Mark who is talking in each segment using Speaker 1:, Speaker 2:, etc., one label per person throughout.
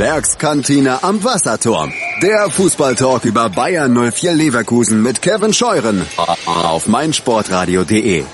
Speaker 1: Werkskantine am Wasserturm. Der Fußballtalk über Bayern 04 Leverkusen mit Kevin Scheuren auf meinsportradio.de.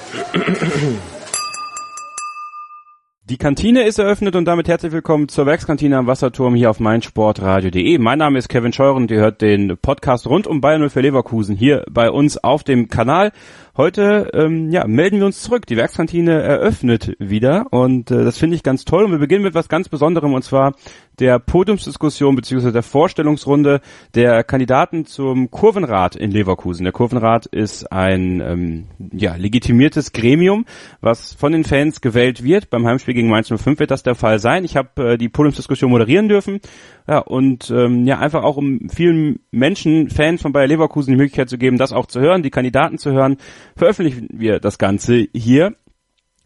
Speaker 2: Die Kantine ist eröffnet und damit herzlich willkommen zur Werkskantine am Wasserturm hier auf meinsportradio.de. Mein Name ist Kevin Scheuren und ihr hört den Podcast rund um Bayern 04 Leverkusen hier bei uns auf dem Kanal. Heute ähm, ja, melden wir uns zurück. Die Werkskantine eröffnet wieder und äh, das finde ich ganz toll. Und wir beginnen mit was ganz Besonderem und zwar der Podiumsdiskussion bzw. der Vorstellungsrunde der Kandidaten zum Kurvenrat in Leverkusen. Der Kurvenrat ist ein ähm, ja, legitimiertes Gremium, was von den Fans gewählt wird. Beim Heimspiel gegen Mainz 05 wird das der Fall sein. Ich habe äh, die Podiumsdiskussion moderieren dürfen ja, und ähm, ja, einfach auch um vielen Menschen, Fans von Bayer Leverkusen die Möglichkeit zu geben, das auch zu hören, die Kandidaten zu hören, veröffentlichen wir das Ganze hier.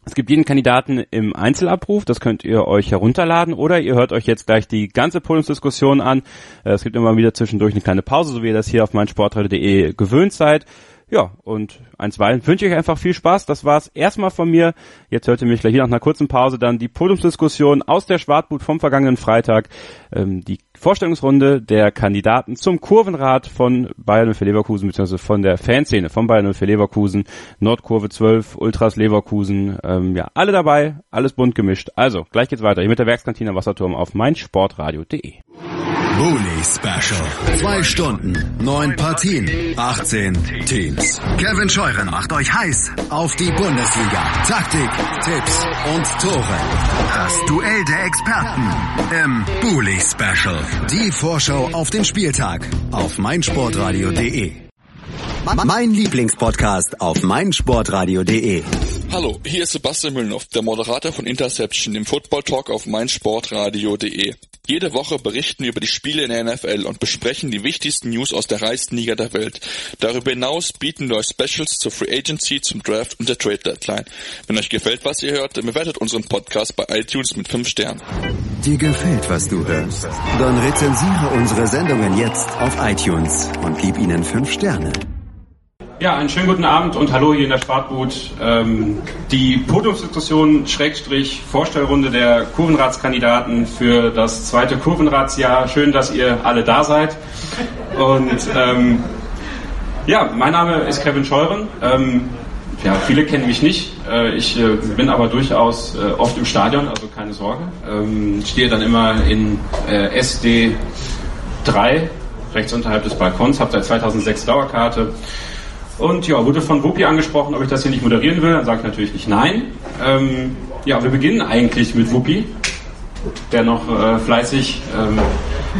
Speaker 2: Es gibt jeden Kandidaten im Einzelabruf, das könnt ihr euch herunterladen oder ihr hört euch jetzt gleich die ganze Podiumsdiskussion an. Äh, es gibt immer wieder zwischendurch eine kleine Pause, so wie ihr das hier auf meinsportradio.de gewöhnt seid. Ja, und einstweilen wünsche ich euch einfach viel Spaß. Das war's erstmal von mir. Jetzt hört ihr mich gleich nach einer kurzen Pause dann die Podiumsdiskussion aus der Schwartbut vom vergangenen Freitag. Ähm, die Vorstellungsrunde der Kandidaten zum Kurvenrat von Bayern für Leverkusen, beziehungsweise von der Fanszene von Bayern für Leverkusen, Nordkurve 12, Ultras Leverkusen, ähm, ja, alle dabei, alles bunt gemischt. Also, gleich geht's weiter hier mit der Werkskantine Wasserturm auf meinsportradio.de.
Speaker 1: Bully Special. Zwei Stunden, neun Partien, 18 Teams. Kevin Scheuren macht euch heiß auf die Bundesliga. Taktik, Tipps und Tore. Das Duell der Experten im Bully Special. Die Vorschau auf den Spieltag auf meinsportradio.de. Mein Lieblingspodcast auf meinsportradio.de.
Speaker 3: Hallo, hier ist Sebastian Müllnow, der Moderator von Interception, dem Football Talk auf meinsportradio.de. Jede Woche berichten wir über die Spiele in der NFL und besprechen die wichtigsten News aus der reichsten Liga der Welt. Darüber hinaus bieten wir euch Specials zur Free Agency, zum Draft und der Trade Deadline. Wenn euch gefällt, was ihr hört, dann bewertet unseren Podcast bei iTunes mit 5 Sternen.
Speaker 1: Dir gefällt, was du hörst? Dann rezensiere unsere Sendungen jetzt auf iTunes und gib ihnen 5 Sterne.
Speaker 2: Ja, einen schönen guten Abend und hallo hier in der Spartboot. Ähm, die Podiumsdiskussion Schrägstrich Vorstellrunde der Kurvenratskandidaten für das zweite Kurvenratsjahr. Schön, dass ihr alle da seid. Und ähm, ja, mein Name ist Kevin Scheuren. Ähm, ja, viele kennen mich nicht. Äh, ich äh, bin aber durchaus äh, oft im Stadion, also keine Sorge. Ähm, stehe dann immer in äh, SD 3 rechts unterhalb des Balkons, habe seit 2006 Dauerkarte und ja, wurde von Wuppi angesprochen, ob ich das hier nicht moderieren will. Dann sage ich natürlich nicht nein. Ähm, ja, wir beginnen eigentlich mit Wuppi, der noch äh, fleißig ähm,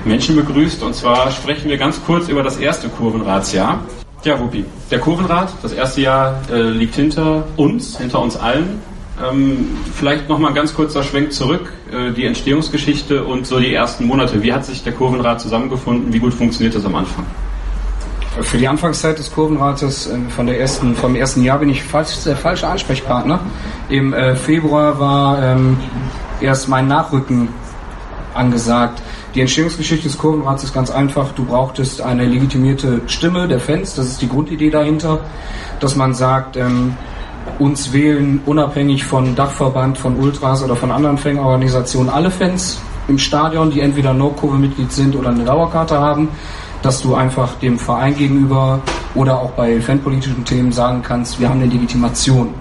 Speaker 2: Menschen begrüßt. Und zwar sprechen wir ganz kurz über das erste Kurvenratsjahr. Ja, Wuppi, der Kurvenrat, das erste Jahr äh, liegt hinter uns, hinter uns allen. Ähm, vielleicht nochmal ein ganz kurzer Schwenk zurück, äh, die Entstehungsgeschichte und so die ersten Monate. Wie hat sich der Kurvenrat zusammengefunden? Wie gut funktioniert das am Anfang?
Speaker 4: Für die Anfangszeit des Kurvenrates äh, von der ersten, vom ersten Jahr bin ich falsch, der falsche Ansprechpartner. Im äh, Februar war ähm, erst mein Nachrücken angesagt. Die Entstehungsgeschichte des Kurvenrats ist ganz einfach. Du brauchtest eine legitimierte Stimme der Fans. Das ist die Grundidee dahinter, dass man sagt, ähm, uns wählen unabhängig von Dachverband, von Ultras oder von anderen Fanorganisationen alle Fans im Stadion, die entweder No-Kurve-Mitglied sind oder eine Dauerkarte haben dass du einfach dem Verein gegenüber oder auch bei fanpolitischen Themen sagen kannst, wir haben eine Legitimation.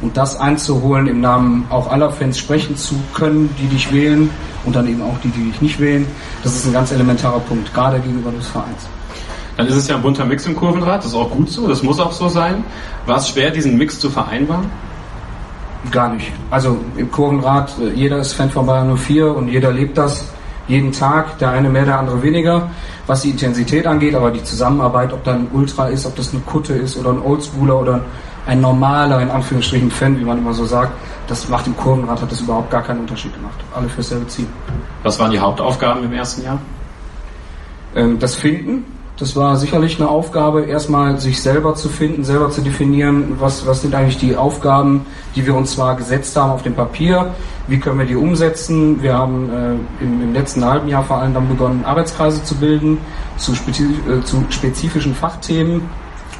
Speaker 4: Und das einzuholen, im Namen auch aller Fans sprechen zu können, die dich wählen und dann eben auch die, die dich nicht wählen, das ist ein ganz elementarer Punkt, gerade gegenüber des Vereins.
Speaker 2: Dann ist es ja ein bunter Mix im Kurvenrad, das ist auch gut so, das muss auch so sein. War es schwer, diesen Mix zu vereinbaren?
Speaker 4: Gar nicht. Also im Kurvenrad, äh, jeder ist Fan von Bayern 04 und jeder lebt das jeden Tag, der eine mehr, der andere weniger, was die Intensität angeht, aber die Zusammenarbeit, ob da ein Ultra ist, ob das eine Kutte ist oder ein Oldschooler oder ein normaler, in Anführungsstrichen, Fan, wie man immer so sagt, das macht im Kurvenrad, hat das überhaupt gar keinen Unterschied gemacht. Alle fürs selbe Ziel.
Speaker 2: Was waren die Hauptaufgaben im ersten Jahr?
Speaker 4: Ähm, das Finden, das war sicherlich eine Aufgabe, erstmal sich selber zu finden, selber zu definieren, was, was sind eigentlich die Aufgaben, die wir uns zwar gesetzt haben auf dem Papier, wie können wir die umsetzen. Wir haben äh, im, im, letzten halben Jahr vor allem dann begonnen, Arbeitskreise zu bilden zu, spezif äh, zu spezifischen Fachthemen,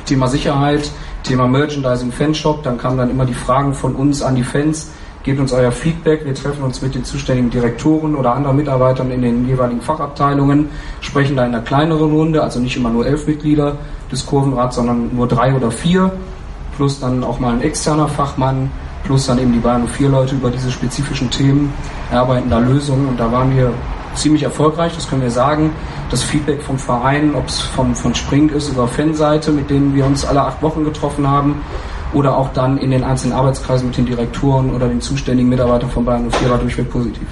Speaker 4: Thema Sicherheit, Thema Merchandising, Fanshop, dann kamen dann immer die Fragen von uns an die Fans, gebt uns euer Feedback. Wir treffen uns mit den zuständigen Direktoren oder anderen Mitarbeitern in den jeweiligen Fachabteilungen, sprechen da in einer kleineren Runde, also nicht immer nur elf Mitglieder des Kurvenrats, sondern nur drei oder vier, plus dann auch mal ein externer Fachmann, plus dann eben die beiden vier Leute über diese spezifischen Themen, erarbeiten da Lösungen und da waren wir ziemlich erfolgreich, das können wir sagen. Das Feedback vom Verein, ob es von, von Spring ist, über Fanseite, mit denen wir uns alle acht Wochen getroffen haben, oder auch dann in den einzelnen Arbeitskreisen mit den Direktoren oder den zuständigen Mitarbeitern von Bayern 04 war durchweg positiv.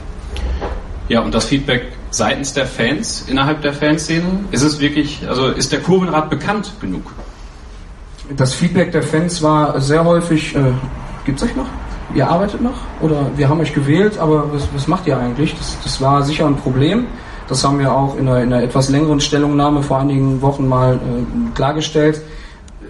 Speaker 2: Ja, und das Feedback seitens der Fans, innerhalb der Fanszene, ist es wirklich, also ist der Kurvenrad bekannt genug?
Speaker 4: Das Feedback der Fans war sehr häufig, äh, gibt es euch noch? Ihr arbeitet noch? Oder wir haben euch gewählt, aber was, was macht ihr eigentlich? Das, das war sicher ein Problem. Das haben wir auch in einer, in einer etwas längeren Stellungnahme vor einigen Wochen mal äh, klargestellt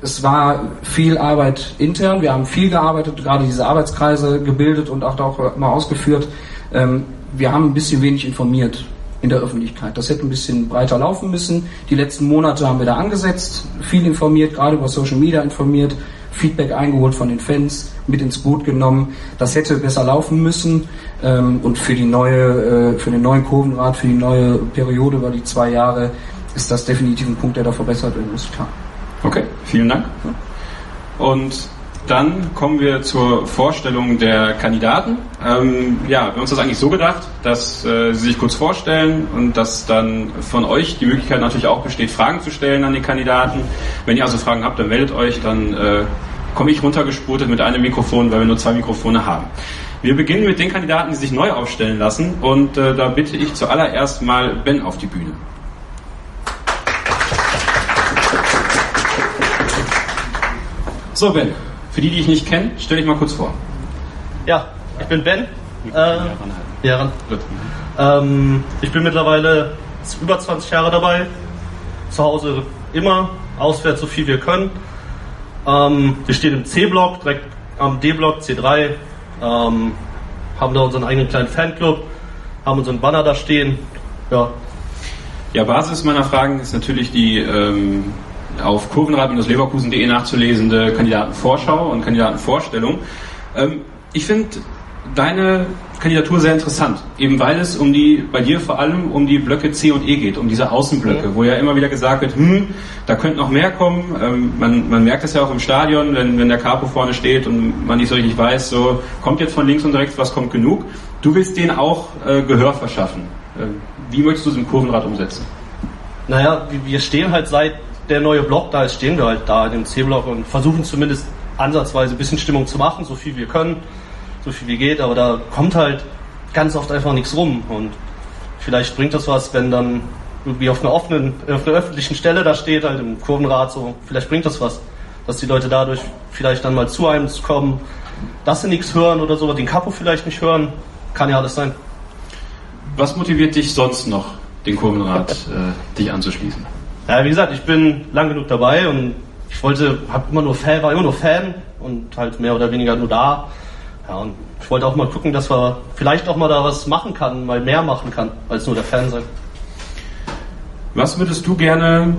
Speaker 4: es war viel Arbeit intern. Wir haben viel gearbeitet, gerade diese Arbeitskreise gebildet und auch, auch mal ausgeführt. Ähm, wir haben ein bisschen wenig informiert in der Öffentlichkeit. Das hätte ein bisschen breiter laufen müssen. Die letzten Monate haben wir da angesetzt, viel informiert, gerade über Social Media informiert, Feedback eingeholt von den Fans, mit ins Boot genommen. Das hätte besser laufen müssen. Ähm, und für die neue, äh, für den neuen Kurvenrad, für die neue Periode über die zwei Jahre ist das definitiv ein Punkt, der da verbessert werden muss, klar.
Speaker 2: Okay, vielen Dank. Und dann kommen wir zur Vorstellung der Kandidaten. Ähm, ja, wir haben uns das eigentlich so gedacht, dass äh, Sie sich kurz vorstellen und dass dann von euch die Möglichkeit natürlich auch besteht, Fragen zu stellen an die Kandidaten. Wenn ihr also Fragen habt, dann meldet euch, dann äh, komme ich runtergespurtet mit einem Mikrofon, weil wir nur zwei Mikrofone haben. Wir beginnen mit den Kandidaten, die sich neu aufstellen lassen und äh, da bitte ich zuallererst mal Ben auf die Bühne. So, Ben, für die, die ich nicht kenne, stell dich mal kurz vor.
Speaker 5: Ja, ich bin Ben. Äh, ja, ähm, ich bin mittlerweile über 20 Jahre dabei. Zu Hause immer, auswärts so viel wir können. Ähm, wir stehen im C-Block, direkt am D-Block, C3. Ähm, haben da unseren eigenen kleinen Fanclub, haben unseren Banner da stehen. Ja.
Speaker 2: Ja, Basis meiner Fragen ist natürlich die ähm, auf kurvenrad-leverkusen.de nachzulesende Kandidatenvorschau und Kandidatenvorstellung. Ähm, ich finde deine Kandidatur sehr interessant, eben weil es um die, bei dir vor allem um die Blöcke C und E geht, um diese Außenblöcke, wo ja immer wieder gesagt wird, hm, da könnte noch mehr kommen. Ähm, man, man merkt es ja auch im Stadion, wenn, wenn der Capo vorne steht und man nicht so richtig weiß, so kommt jetzt von links und rechts, was kommt genug. Du willst denen auch äh, Gehör verschaffen. Äh, wie möchtest du es im Kurvenrad umsetzen?
Speaker 5: Naja, wir stehen halt seit der neue Block da ist, stehen wir halt da in dem C-Block und versuchen zumindest ansatzweise ein bisschen Stimmung zu machen, so viel wir können, so viel wie geht, aber da kommt halt ganz oft einfach nichts rum und vielleicht bringt das was, wenn dann irgendwie auf einer offenen, auf einer öffentlichen Stelle da steht, halt im Kurvenrad so, vielleicht bringt das was, dass die Leute dadurch vielleicht dann mal zu einem kommen, dass sie nichts hören oder so, den Kapo vielleicht nicht hören, kann ja alles sein.
Speaker 2: Was motiviert dich sonst noch, den Kurvenrad äh, dich anzuschließen?
Speaker 5: Ja, wie gesagt, ich bin lang genug dabei und ich wollte, hab immer nur Fan, war immer nur Fan und halt mehr oder weniger nur da. Ja, und ich wollte auch mal gucken, dass wir vielleicht auch mal da was machen kann, mal mehr machen kann, als nur der Fan sein.
Speaker 2: Was würdest du gerne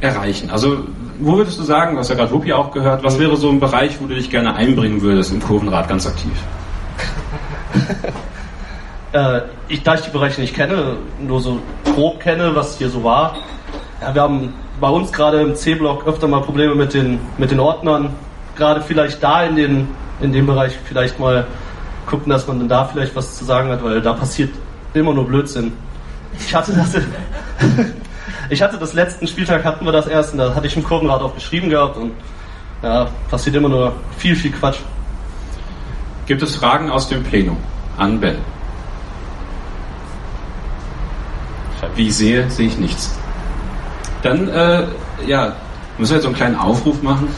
Speaker 2: erreichen? Also, wo würdest du sagen, was ja gerade Wuppi auch gehört, was wäre so ein Bereich, wo du dich gerne einbringen würdest im Kurvenrad ganz aktiv?
Speaker 5: äh, ich, da ich die Bereiche nicht kenne, nur so grob kenne, was hier so war, ja, wir haben bei uns gerade im C-Block öfter mal Probleme mit den, mit den Ordnern. Gerade vielleicht da in, den, in dem Bereich vielleicht mal gucken, dass man dann da vielleicht was zu sagen hat, weil da passiert immer nur Blödsinn. Ich hatte das, ich hatte das letzten Spieltag hatten wir das erst und da hatte ich im Kurvenrad auch geschrieben gehabt und ja, passiert immer nur viel, viel Quatsch.
Speaker 2: Gibt es Fragen aus dem Plenum an Ben? Wie ich sehe, sehe ich nichts. Dann, äh, ja, müssen wir jetzt so einen kleinen Aufruf machen.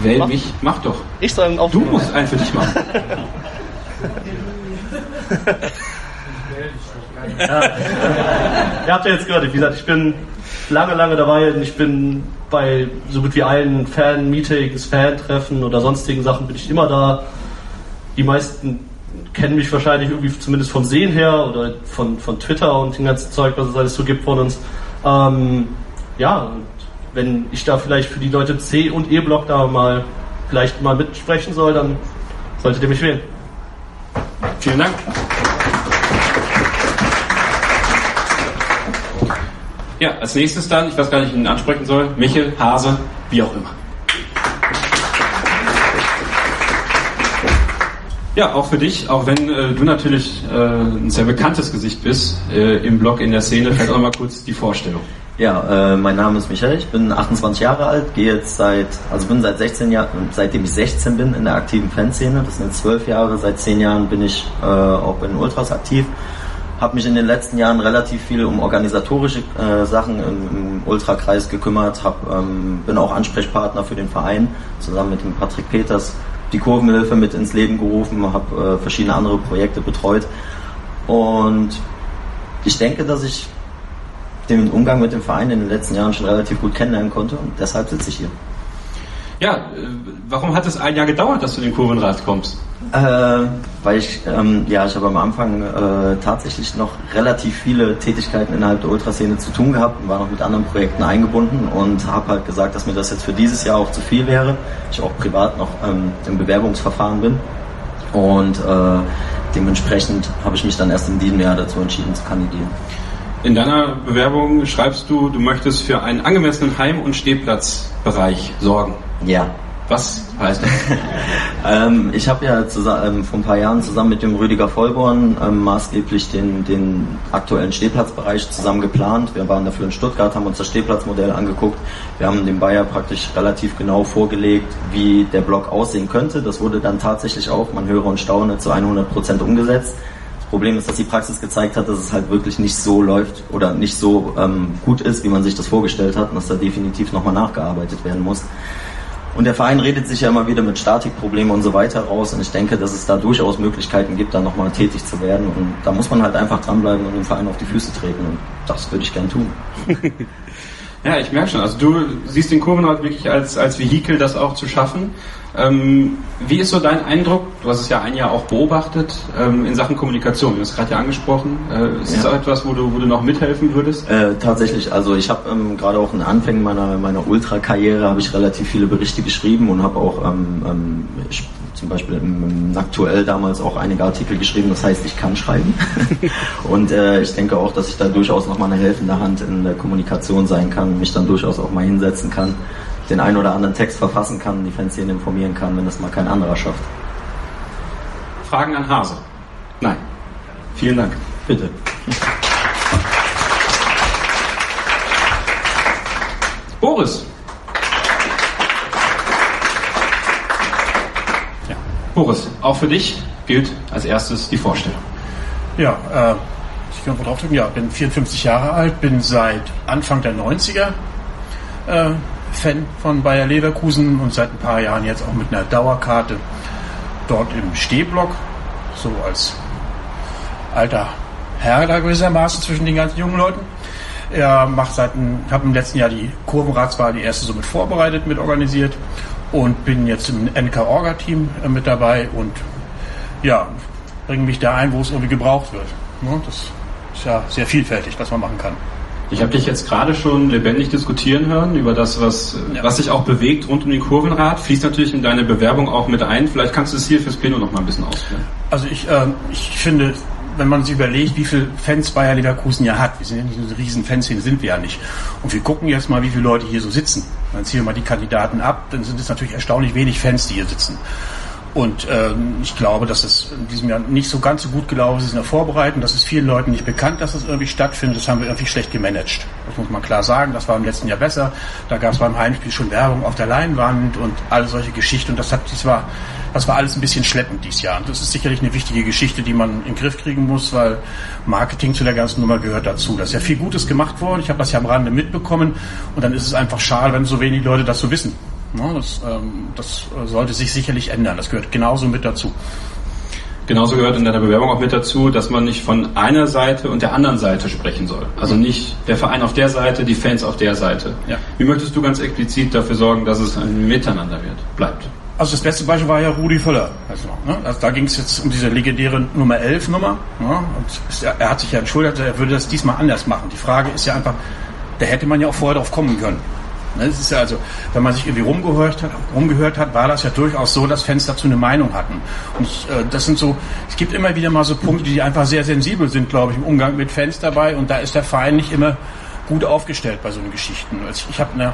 Speaker 2: Wähl mach. mich, mach doch.
Speaker 5: Ich soll einen Aufruf
Speaker 2: Du musst einen für dich machen.
Speaker 5: ja. Ihr habt ja jetzt gehört, wie gesagt, ich bin lange, lange dabei und ich bin bei so gut wie allen Fan-Meetings, Fan-Treffen oder sonstigen Sachen bin ich immer da. Die meisten kennen mich wahrscheinlich irgendwie zumindest vom Sehen her oder von, von Twitter und dem ganzen Zeug, was es alles so gibt von uns. Ähm, ja, und wenn ich da vielleicht für die Leute C und E-Block da mal vielleicht mal mitsprechen soll, dann solltet ihr mich wählen.
Speaker 2: Vielen Dank. Ja, als nächstes dann, ich weiß gar nicht, wie ich ihn ansprechen soll, Michel, Hase, wie auch immer. Ja, auch für dich, auch wenn äh, du natürlich äh, ein sehr bekanntes Gesicht bist äh, im Blog, in der Szene, vielleicht auch mal kurz die Vorstellung.
Speaker 6: Ja, äh, mein Name ist Michael, ich bin 28 Jahre alt, gehe jetzt seit, also bin seit 16 Jahren, seitdem ich 16 bin in der aktiven Fanszene, das sind jetzt 12 Jahre, seit 10 Jahren bin ich äh, auch den Ultras aktiv. Habe mich in den letzten Jahren relativ viel um organisatorische äh, Sachen im, im Ultrakreis gekümmert, hab, ähm, bin auch Ansprechpartner für den Verein, zusammen mit dem Patrick Peters die Kurvenhilfe mit ins Leben gerufen, habe äh, verschiedene andere Projekte betreut. Und ich denke, dass ich den Umgang mit dem Verein in den letzten Jahren schon relativ gut kennenlernen konnte und deshalb sitze ich hier.
Speaker 2: Ja, äh, warum hat es ein Jahr gedauert, dass du in den Kurvenrat kommst?
Speaker 6: Äh, weil ich, ähm, ja, ich habe am Anfang äh, tatsächlich noch relativ viele Tätigkeiten innerhalb der Ultraszene zu tun gehabt und war noch mit anderen Projekten eingebunden und habe halt gesagt, dass mir das jetzt für dieses Jahr auch zu viel wäre. Ich auch privat noch ähm, im Bewerbungsverfahren bin und äh, dementsprechend habe ich mich dann erst in diesem Jahr dazu entschieden zu kandidieren.
Speaker 2: In deiner Bewerbung schreibst du, du möchtest für einen angemessenen Heim- und Stehplatzbereich sorgen.
Speaker 6: Ja.
Speaker 2: Was heißt das?
Speaker 6: ähm, ich habe ja zusammen, ähm, vor ein paar Jahren zusammen mit dem Rüdiger Vollborn ähm, maßgeblich den, den aktuellen Stehplatzbereich zusammen geplant. Wir waren dafür in Stuttgart, haben uns das Stehplatzmodell angeguckt. Wir haben dem Bayer praktisch relativ genau vorgelegt, wie der Block aussehen könnte. Das wurde dann tatsächlich auch, man höre und staune, zu 100 Prozent umgesetzt. Problem ist, dass die Praxis gezeigt hat, dass es halt wirklich nicht so läuft oder nicht so ähm, gut ist, wie man sich das vorgestellt hat und dass da definitiv nochmal nachgearbeitet werden muss. Und der Verein redet sich ja immer wieder mit Statikproblemen und so weiter raus. Und ich denke, dass es da durchaus Möglichkeiten gibt, da nochmal tätig zu werden. Und da muss man halt einfach dranbleiben und dem Verein auf die Füße treten. Und das würde ich gern tun.
Speaker 2: ja, ich merke schon. Also du siehst den Kurvenrad wirklich als, als Vehikel, das auch zu schaffen. Ähm, wie ist so dein Eindruck? Du hast es ja ein Jahr auch beobachtet ähm, in Sachen Kommunikation. Du hast es gerade ja angesprochen. Äh, ist ja. das auch etwas, wo du, wo du noch mithelfen würdest?
Speaker 6: Äh, tatsächlich. Also ich habe ähm, gerade auch in Anfängen meiner meiner Ultra-Karriere habe ich relativ viele Berichte geschrieben und habe auch ähm, ähm, zum Beispiel im, im Aktuell damals auch einige Artikel geschrieben. Das heißt, ich kann schreiben. und äh, ich denke auch, dass ich da durchaus noch mal eine helfende Hand in der Kommunikation sein kann, mich dann durchaus auch mal hinsetzen kann den einen oder anderen Text verfassen kann, die Fanszene informieren kann, wenn das mal kein anderer schafft.
Speaker 2: Fragen an Hase? Nein. Vielen Dank.
Speaker 6: Bitte.
Speaker 2: Boris. Boris, auch für dich gilt als erstes die Vorstellung.
Speaker 7: Ja, äh, ich kann mal draufdrücken, ja, bin 54 Jahre alt, bin seit Anfang der 90er äh, Fan von Bayer Leverkusen und seit ein paar Jahren jetzt auch mit einer Dauerkarte dort im Stehblock, so als alter Herr da gewissermaßen zwischen den ganzen jungen Leuten. Er macht seit, habe im letzten Jahr die Kurvenratswahl, die erste so mit vorbereitet, mit organisiert und bin jetzt im NK-Orga-Team äh, mit dabei und ja, bringe mich da ein, wo es irgendwie gebraucht wird. Ne, das ist ja sehr vielfältig, was man machen kann.
Speaker 2: Ich habe dich jetzt gerade schon lebendig diskutieren hören über das, was, ja. was sich auch bewegt rund um den Kurvenrad. Fließt natürlich in deine Bewerbung auch mit ein. Vielleicht kannst du es hier fürs Pleno noch mal ein bisschen ausführen.
Speaker 7: Also ich, äh, ich finde, wenn man sich überlegt, wie viele Fans Bayer Leverkusen ja hat, wir sind ja nicht so eine riesen Fanszene, sind wir ja nicht. Und wir gucken jetzt mal, wie viele Leute hier so sitzen. Dann ziehen wir mal die Kandidaten ab, dann sind es natürlich erstaunlich wenig Fans, die hier sitzen. Und ähm, ich glaube, dass es in diesem Jahr nicht so ganz so gut gelaufen ist in der Vorbereitung. Das ist vielen Leuten nicht bekannt, dass das irgendwie stattfindet. Das haben wir irgendwie schlecht gemanagt. Das muss man klar sagen. Das war im letzten Jahr besser. Da gab es beim Heimspiel schon Werbung auf der Leinwand und alle solche Geschichten. Und das hat, das war, das war alles ein bisschen schleppend dieses Jahr. Und das ist sicherlich eine wichtige Geschichte, die man in den Griff kriegen muss, weil Marketing zu der ganzen Nummer gehört dazu. Da ist ja viel Gutes gemacht worden. Ich habe das ja am Rande mitbekommen. Und dann ist es einfach schade, wenn so wenig Leute das so wissen. Ne, das, ähm, das sollte sich sicherlich ändern. Das gehört genauso mit dazu.
Speaker 2: Genauso gehört in deiner Bewerbung auch mit dazu, dass man nicht von einer Seite und der anderen Seite sprechen soll. Also nicht der Verein auf der Seite, die Fans auf der Seite. Ja. Wie möchtest du ganz explizit dafür sorgen, dass es ein Miteinander wird, bleibt?
Speaker 7: Also das beste Beispiel war ja Rudi Völler. Also, ne? also da ging es jetzt um diese legendäre Nummer 11 Nummer. Ne? Und er hat sich ja entschuldigt, er würde das diesmal anders machen. Die Frage ist ja einfach, da hätte man ja auch vorher drauf kommen können. Ne, es ist ja also, wenn man sich irgendwie rumgehört hat, rumgehört hat, war das ja durchaus so, dass Fans dazu eine Meinung hatten. Und äh, das sind so, es gibt immer wieder mal so Punkte, die einfach sehr sensibel sind, glaube ich, im Umgang mit Fans dabei. Und da ist der Verein nicht immer gut aufgestellt bei so Geschichten. Also ich habe eine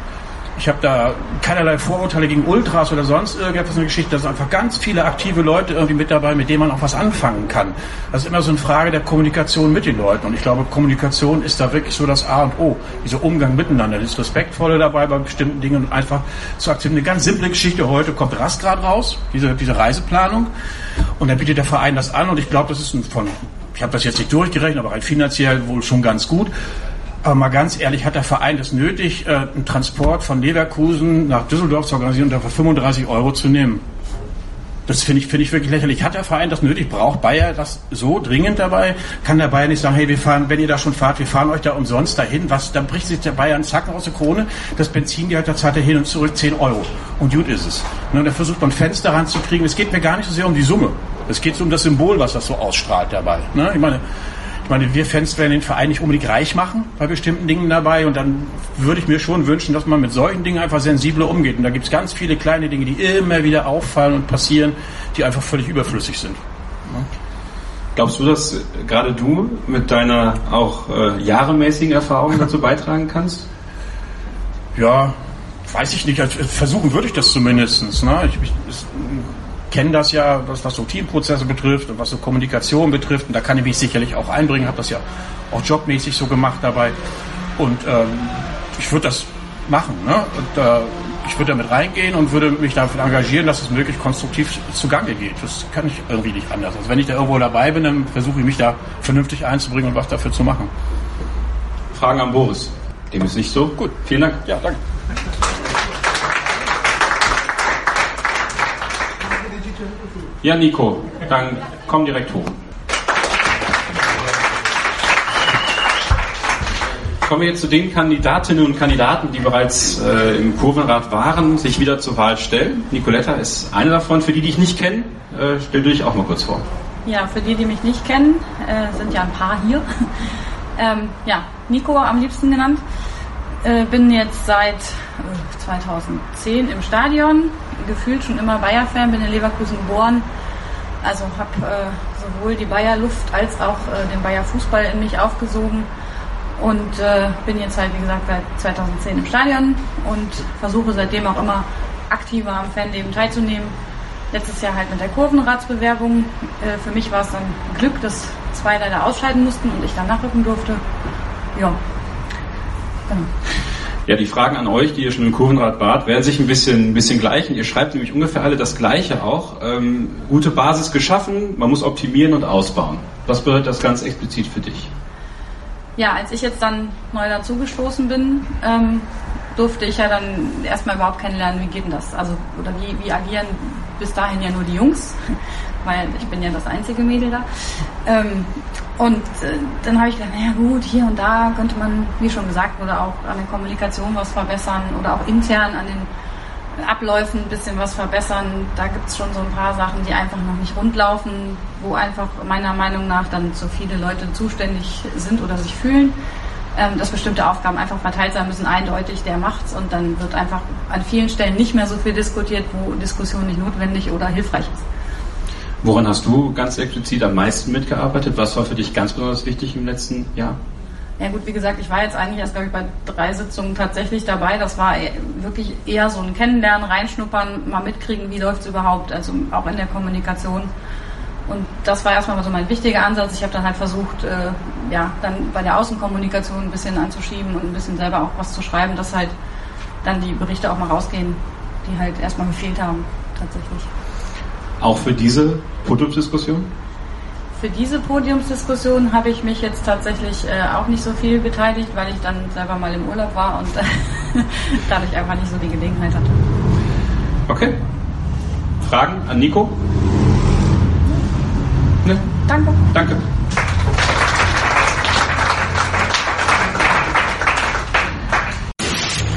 Speaker 7: ich habe da keinerlei Vorurteile gegen Ultras oder sonst irgendetwas eine Geschichte. Da sind einfach ganz viele aktive Leute irgendwie mit dabei, mit denen man auch was anfangen kann. Das ist immer so eine Frage der Kommunikation mit den Leuten. Und ich glaube, Kommunikation ist da wirklich so das A und O. Dieser Umgang miteinander, das Respektvolle dabei bei bestimmten Dingen und einfach zu akzeptieren. Eine ganz simple Geschichte. Heute kommt Rastgrad raus, diese, diese Reiseplanung. Und dann bietet der Verein das an. Und ich glaube, das ist ein von, ich habe das jetzt nicht durchgerechnet, aber rein finanziell wohl schon ganz gut. Aber mal ganz ehrlich, hat der Verein es nötig, äh, einen Transport von Leverkusen nach Düsseldorf zu organisieren und dafür 35 Euro zu nehmen? Das finde ich, finde ich wirklich lächerlich. Hat der Verein das nötig? Braucht Bayer das so dringend dabei? Kann der Bayer nicht sagen, hey, wir fahren, wenn ihr da schon fahrt, wir fahren euch da umsonst dahin? Was, dann bricht sich der Bayer einen Zacken aus der Krone. Das Benzingeld, da zahlt er hin und zurück 10 Euro. Und gut ist es. Und da versucht man Fenster ranzukriegen. Es geht mir gar nicht so sehr um die Summe. Es geht so um das Symbol, was das so ausstrahlt dabei. Ne? Ich meine, ich meine, wir Fans werden den Verein nicht unbedingt reich machen bei bestimmten Dingen dabei und dann würde ich mir schon wünschen, dass man mit solchen Dingen einfach sensibler umgeht. Und da gibt es ganz viele kleine Dinge, die immer wieder auffallen und passieren, die einfach völlig überflüssig sind.
Speaker 2: Glaubst du, dass gerade du mit deiner auch äh, jahremäßigen Erfahrung dazu beitragen kannst?
Speaker 7: Ja, weiß ich nicht. Also versuchen würde ich das zumindest. Ne? Ich, ich, kenne das ja, was, was so Teamprozesse betrifft und was so Kommunikation betrifft. Und da kann ich mich sicherlich auch einbringen. Habe das ja auch jobmäßig so gemacht dabei. Und ähm, ich würde das machen. Ne? Und, äh, ich würde damit reingehen und würde mich dafür engagieren, dass es möglichst konstruktiv zugange geht. Das kann ich irgendwie nicht anders. Also wenn ich da irgendwo dabei bin, dann versuche ich mich da vernünftig einzubringen und was dafür zu machen.
Speaker 2: Fragen an Boris. Dem ist nicht so. Gut, vielen Dank.
Speaker 7: Ja, danke.
Speaker 2: Ja, Nico, dann komm direkt hoch. Kommen wir jetzt zu den Kandidatinnen und Kandidaten, die bereits äh, im Kurvenrat waren, sich wieder zur Wahl stellen. Nicoletta ist eine davon. Für die, die ich nicht kenne, äh, stell du dich auch mal kurz vor.
Speaker 8: Ja, für die, die mich nicht kennen, äh, sind ja ein paar hier. ähm, ja, Nico am liebsten genannt. Äh, bin jetzt seit 2010 äh, im Stadion, gefühlt schon immer Bayer-Fan, bin in Leverkusen geboren. Also habe äh, sowohl die Bayer-Luft als auch äh, den Bayer-Fußball in mich aufgesogen und äh, bin jetzt halt, wie gesagt, seit 2010 im Stadion und versuche seitdem auch immer aktiver am Fanleben teilzunehmen. Letztes Jahr halt mit der Kurvenratsbewerbung. Äh, für mich war es dann Glück, dass zwei leider ausscheiden mussten und ich dann nachrücken durfte. Ja,
Speaker 2: genau. Ja, die Fragen an euch, die ihr schon im Kurvenrad wart, werden sich ein bisschen, ein bisschen gleichen. Ihr schreibt nämlich ungefähr alle das Gleiche auch. Ähm, gute Basis geschaffen, man muss optimieren und ausbauen. Was bedeutet das ganz explizit für dich?
Speaker 8: Ja, als ich jetzt dann neu dazugestoßen bin, ähm, durfte ich ja dann erstmal überhaupt kennenlernen, wie geht denn das? Also, oder wie, wie agieren bis dahin ja nur die Jungs, weil ich bin ja das einzige Mädel da. Ähm, und äh, dann habe ich gedacht, naja gut, hier und da könnte man, wie schon gesagt, oder auch an der Kommunikation was verbessern oder auch intern an den Abläufen ein bisschen was verbessern. Da gibt es schon so ein paar Sachen, die einfach noch nicht rund laufen, wo einfach meiner Meinung nach dann zu viele Leute zuständig sind oder sich fühlen, ähm, dass bestimmte Aufgaben einfach verteilt sein müssen, eindeutig, der macht's und dann wird einfach an vielen Stellen nicht mehr so viel diskutiert, wo Diskussion nicht notwendig oder hilfreich ist.
Speaker 2: Woran hast du ganz explizit am meisten mitgearbeitet? Was war für dich ganz besonders wichtig im letzten Jahr?
Speaker 8: Ja gut, wie gesagt, ich war jetzt eigentlich erst, glaube ich, bei drei Sitzungen tatsächlich dabei. Das war e-, wirklich eher so ein Kennenlernen, reinschnuppern, mal mitkriegen, wie läuft es überhaupt, also auch in der Kommunikation. Und das war erstmal so mein wichtiger Ansatz. Ich habe dann halt versucht, äh, ja, dann bei der Außenkommunikation ein bisschen anzuschieben und ein bisschen selber auch was zu schreiben, dass halt dann die Berichte auch mal rausgehen, die halt erstmal gefehlt haben, tatsächlich.
Speaker 2: Auch für diese Podiumsdiskussion?
Speaker 8: Für diese Podiumsdiskussion habe ich mich jetzt tatsächlich äh, auch nicht so viel beteiligt, weil ich dann selber mal im Urlaub war und äh, dadurch einfach nicht so die Gelegenheit hatte.
Speaker 2: Okay. Fragen an Nico?
Speaker 8: Ne? Danke.
Speaker 2: Danke.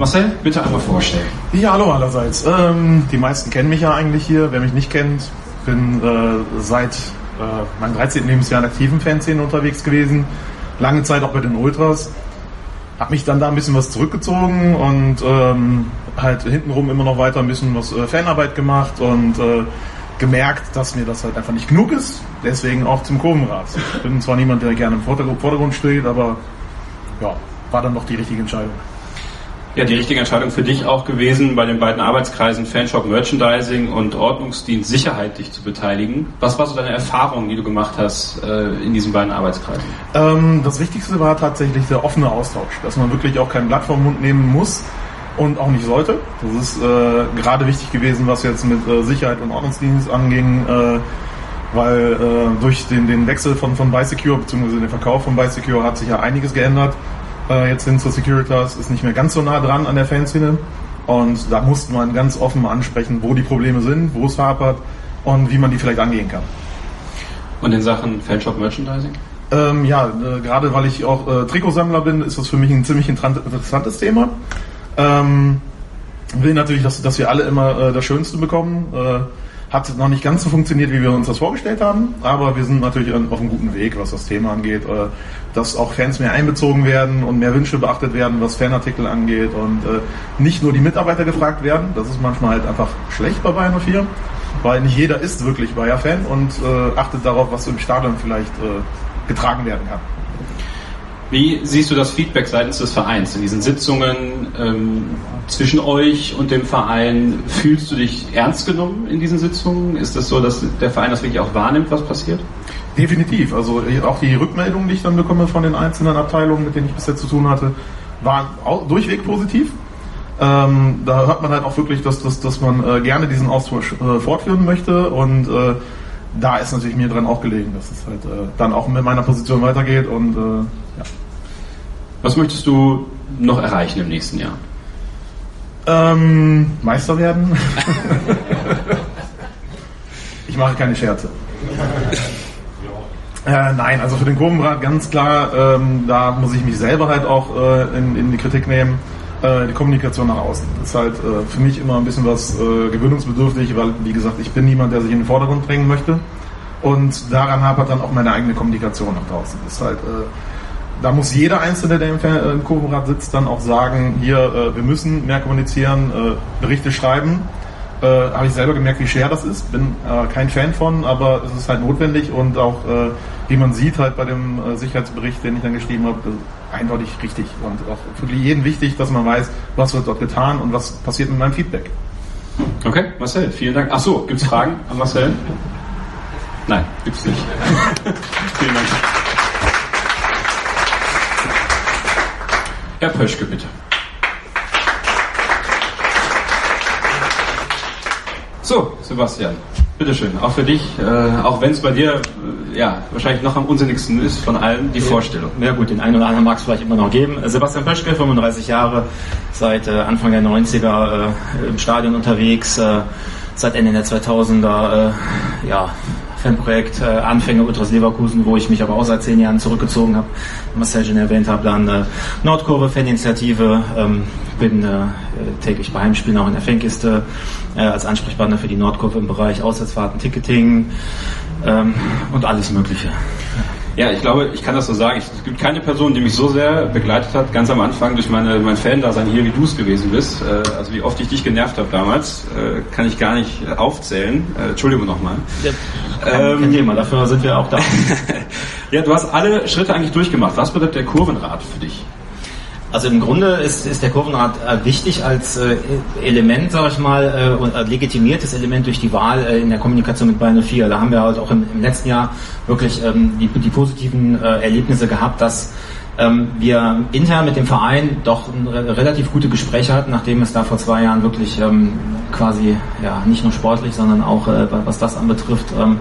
Speaker 2: Marcel, bitte einmal vorstellen.
Speaker 9: Ja, hallo allerseits. Ähm, die meisten kennen mich ja eigentlich hier. Wer mich nicht kennt, bin äh, seit äh, meinem 13. Lebensjahr in aktiven Fanszenen unterwegs gewesen. Lange Zeit auch bei den Ultras. Hab mich dann da ein bisschen was zurückgezogen und ähm, halt hintenrum immer noch weiter ein bisschen was äh, Fanarbeit gemacht und äh, gemerkt, dass mir das halt einfach nicht genug ist. Deswegen auch zum Kurvenrad. Ich bin zwar niemand, der gerne im Vordergrund steht, aber ja, war dann doch die richtige Entscheidung
Speaker 2: ja, die richtige Entscheidung für dich auch gewesen, bei den beiden Arbeitskreisen Fanshop Merchandising und Ordnungsdienst Sicherheit dich zu beteiligen. Was war so deine Erfahrung, die du gemacht hast äh, in diesen beiden Arbeitskreisen?
Speaker 9: Ähm, das Wichtigste war tatsächlich der offene Austausch, dass man wirklich auch kein Blatt vom Mund nehmen muss und auch nicht sollte. Das ist äh, gerade wichtig gewesen, was jetzt mit äh, Sicherheit und Ordnungsdienst anging, äh, weil äh, durch den, den Wechsel von, von Bicecure bzw. den Verkauf von Bicecure hat sich ja einiges geändert äh, jetzt hin zur Securitas, ist nicht mehr ganz so nah dran an der Fanszene. Und da musste man ganz offen ansprechen, wo die Probleme sind, wo es hapert und wie man die vielleicht angehen kann.
Speaker 2: Und in Sachen Fanshop Merchandising?
Speaker 9: Ähm, ja, äh, gerade weil ich auch äh, Trikotsammler bin, ist das für mich ein ziemlich interessantes Thema. Ähm, will natürlich, dass, dass wir alle immer äh, das Schönste bekommen. Äh, hat noch nicht ganz so funktioniert, wie wir uns das vorgestellt haben, aber wir sind natürlich auf einem guten Weg, was das Thema angeht, äh, dass auch Fans mehr einbezogen werden und mehr Wünsche beachtet werden, was Fanartikel angeht und äh, nicht nur die Mitarbeiter gefragt werden. Das ist manchmal halt einfach schlecht bei Bayern 04, weil nicht jeder ist wirklich Bayer-Fan und äh, achtet darauf, was im Stadion vielleicht getragen werden kann.
Speaker 2: Wie siehst du das Feedback seitens des Vereins in diesen Sitzungen ähm, zwischen euch und dem Verein? Fühlst du dich ernst genommen in diesen Sitzungen? Ist das so, dass der Verein das wirklich auch wahrnimmt, was passiert?
Speaker 9: Definitiv. Also auch die Rückmeldungen, die ich dann bekomme von den einzelnen Abteilungen, mit denen ich bisher zu tun hatte, waren durchweg positiv. Ähm, da hört man halt auch wirklich, dass, dass, dass man äh, gerne diesen Austausch äh, fortführen möchte und äh, da ist natürlich mir dran auch gelegen, dass es halt äh, dann auch mit meiner Position weitergeht und äh, ja.
Speaker 2: Was möchtest du noch erreichen im nächsten Jahr?
Speaker 9: Ähm, Meister werden. ich mache keine Scherze. Äh, nein, also für den Kurvenrad ganz klar, ähm, da muss ich mich selber halt auch äh, in, in, die Kritik nehmen. Äh, die Kommunikation nach außen ist halt äh, für mich immer ein bisschen was äh, gewöhnungsbedürftig, weil, wie gesagt, ich bin niemand, der sich in den Vordergrund drängen möchte. Und daran hapert dann auch meine eigene Kommunikation nach draußen. Das ist halt äh, da muss jeder Einzelne, der im Kurvenrad sitzt, dann auch sagen, hier, äh, wir müssen mehr kommunizieren, äh, Berichte schreiben. Äh, Habe ich selber gemerkt, wie schwer das ist. Bin äh, kein Fan von, aber es ist halt notwendig und auch, äh, wie man sieht, halt bei dem äh, Sicherheitsbericht, den ich dann geschrieben habe, eindeutig richtig und auch für jeden wichtig, dass man weiß, was wird dort getan und was passiert mit meinem Feedback.
Speaker 2: Okay, Marcel, vielen Dank. Ach so, gibt's Fragen an Marcel? Nein, gibt's nicht. vielen Dank. Herr Pöschke, bitte. So, Sebastian, bitteschön. Auch für dich, äh, auch wenn es bei dir äh, ja wahrscheinlich noch am unsinnigsten ist von allen, die Vorstellung.
Speaker 10: Ja gut, den einen oder anderen mag es vielleicht immer noch geben. Sebastian Pöschke, 35 Jahre, seit äh, Anfang der 90er äh, im Stadion unterwegs, äh, seit Ende der 2000er äh, ja, Fanprojekt äh, Anfänge Ultras Leverkusen, wo ich mich aber auch seit zehn Jahren zurückgezogen habe. Marcel schon erwähnt habe, dann äh, Nordkurve Faninitiative, ähm, bin äh, täglich bei Heimspielen auch in der Fankiste äh, als Ansprechpartner für die Nordkurve im Bereich Auswärtsfahrten, Ticketing ähm, und alles Mögliche.
Speaker 2: Ja, ich glaube, ich kann das so sagen. Es gibt keine Person, die mich so sehr begleitet hat, ganz am Anfang durch meine, mein Fan-Dasein hier, wie du es gewesen bist. Äh, also wie oft ich dich genervt habe damals, äh, kann ich gar nicht aufzählen. Äh, Entschuldigung nochmal.
Speaker 10: Ja, kein, ähm, Thema, dafür sind wir auch da.
Speaker 2: Ja, du hast alle Schritte eigentlich durchgemacht. Was bedeutet der Kurvenrad für dich?
Speaker 10: Also im Grunde ist, ist der Kurvenrad äh, wichtig als äh, Element, sage ich mal, äh, und äh, legitimiertes Element durch die Wahl äh, in der Kommunikation mit Bayern 04. Da haben wir halt auch im, im letzten Jahr wirklich ähm, die, die positiven äh, Erlebnisse gehabt, dass wir intern mit dem Verein doch relativ gute Gespräche hatten, nachdem es da vor zwei Jahren wirklich ähm, quasi ja nicht nur sportlich, sondern auch äh, was das anbetrifft, ähm,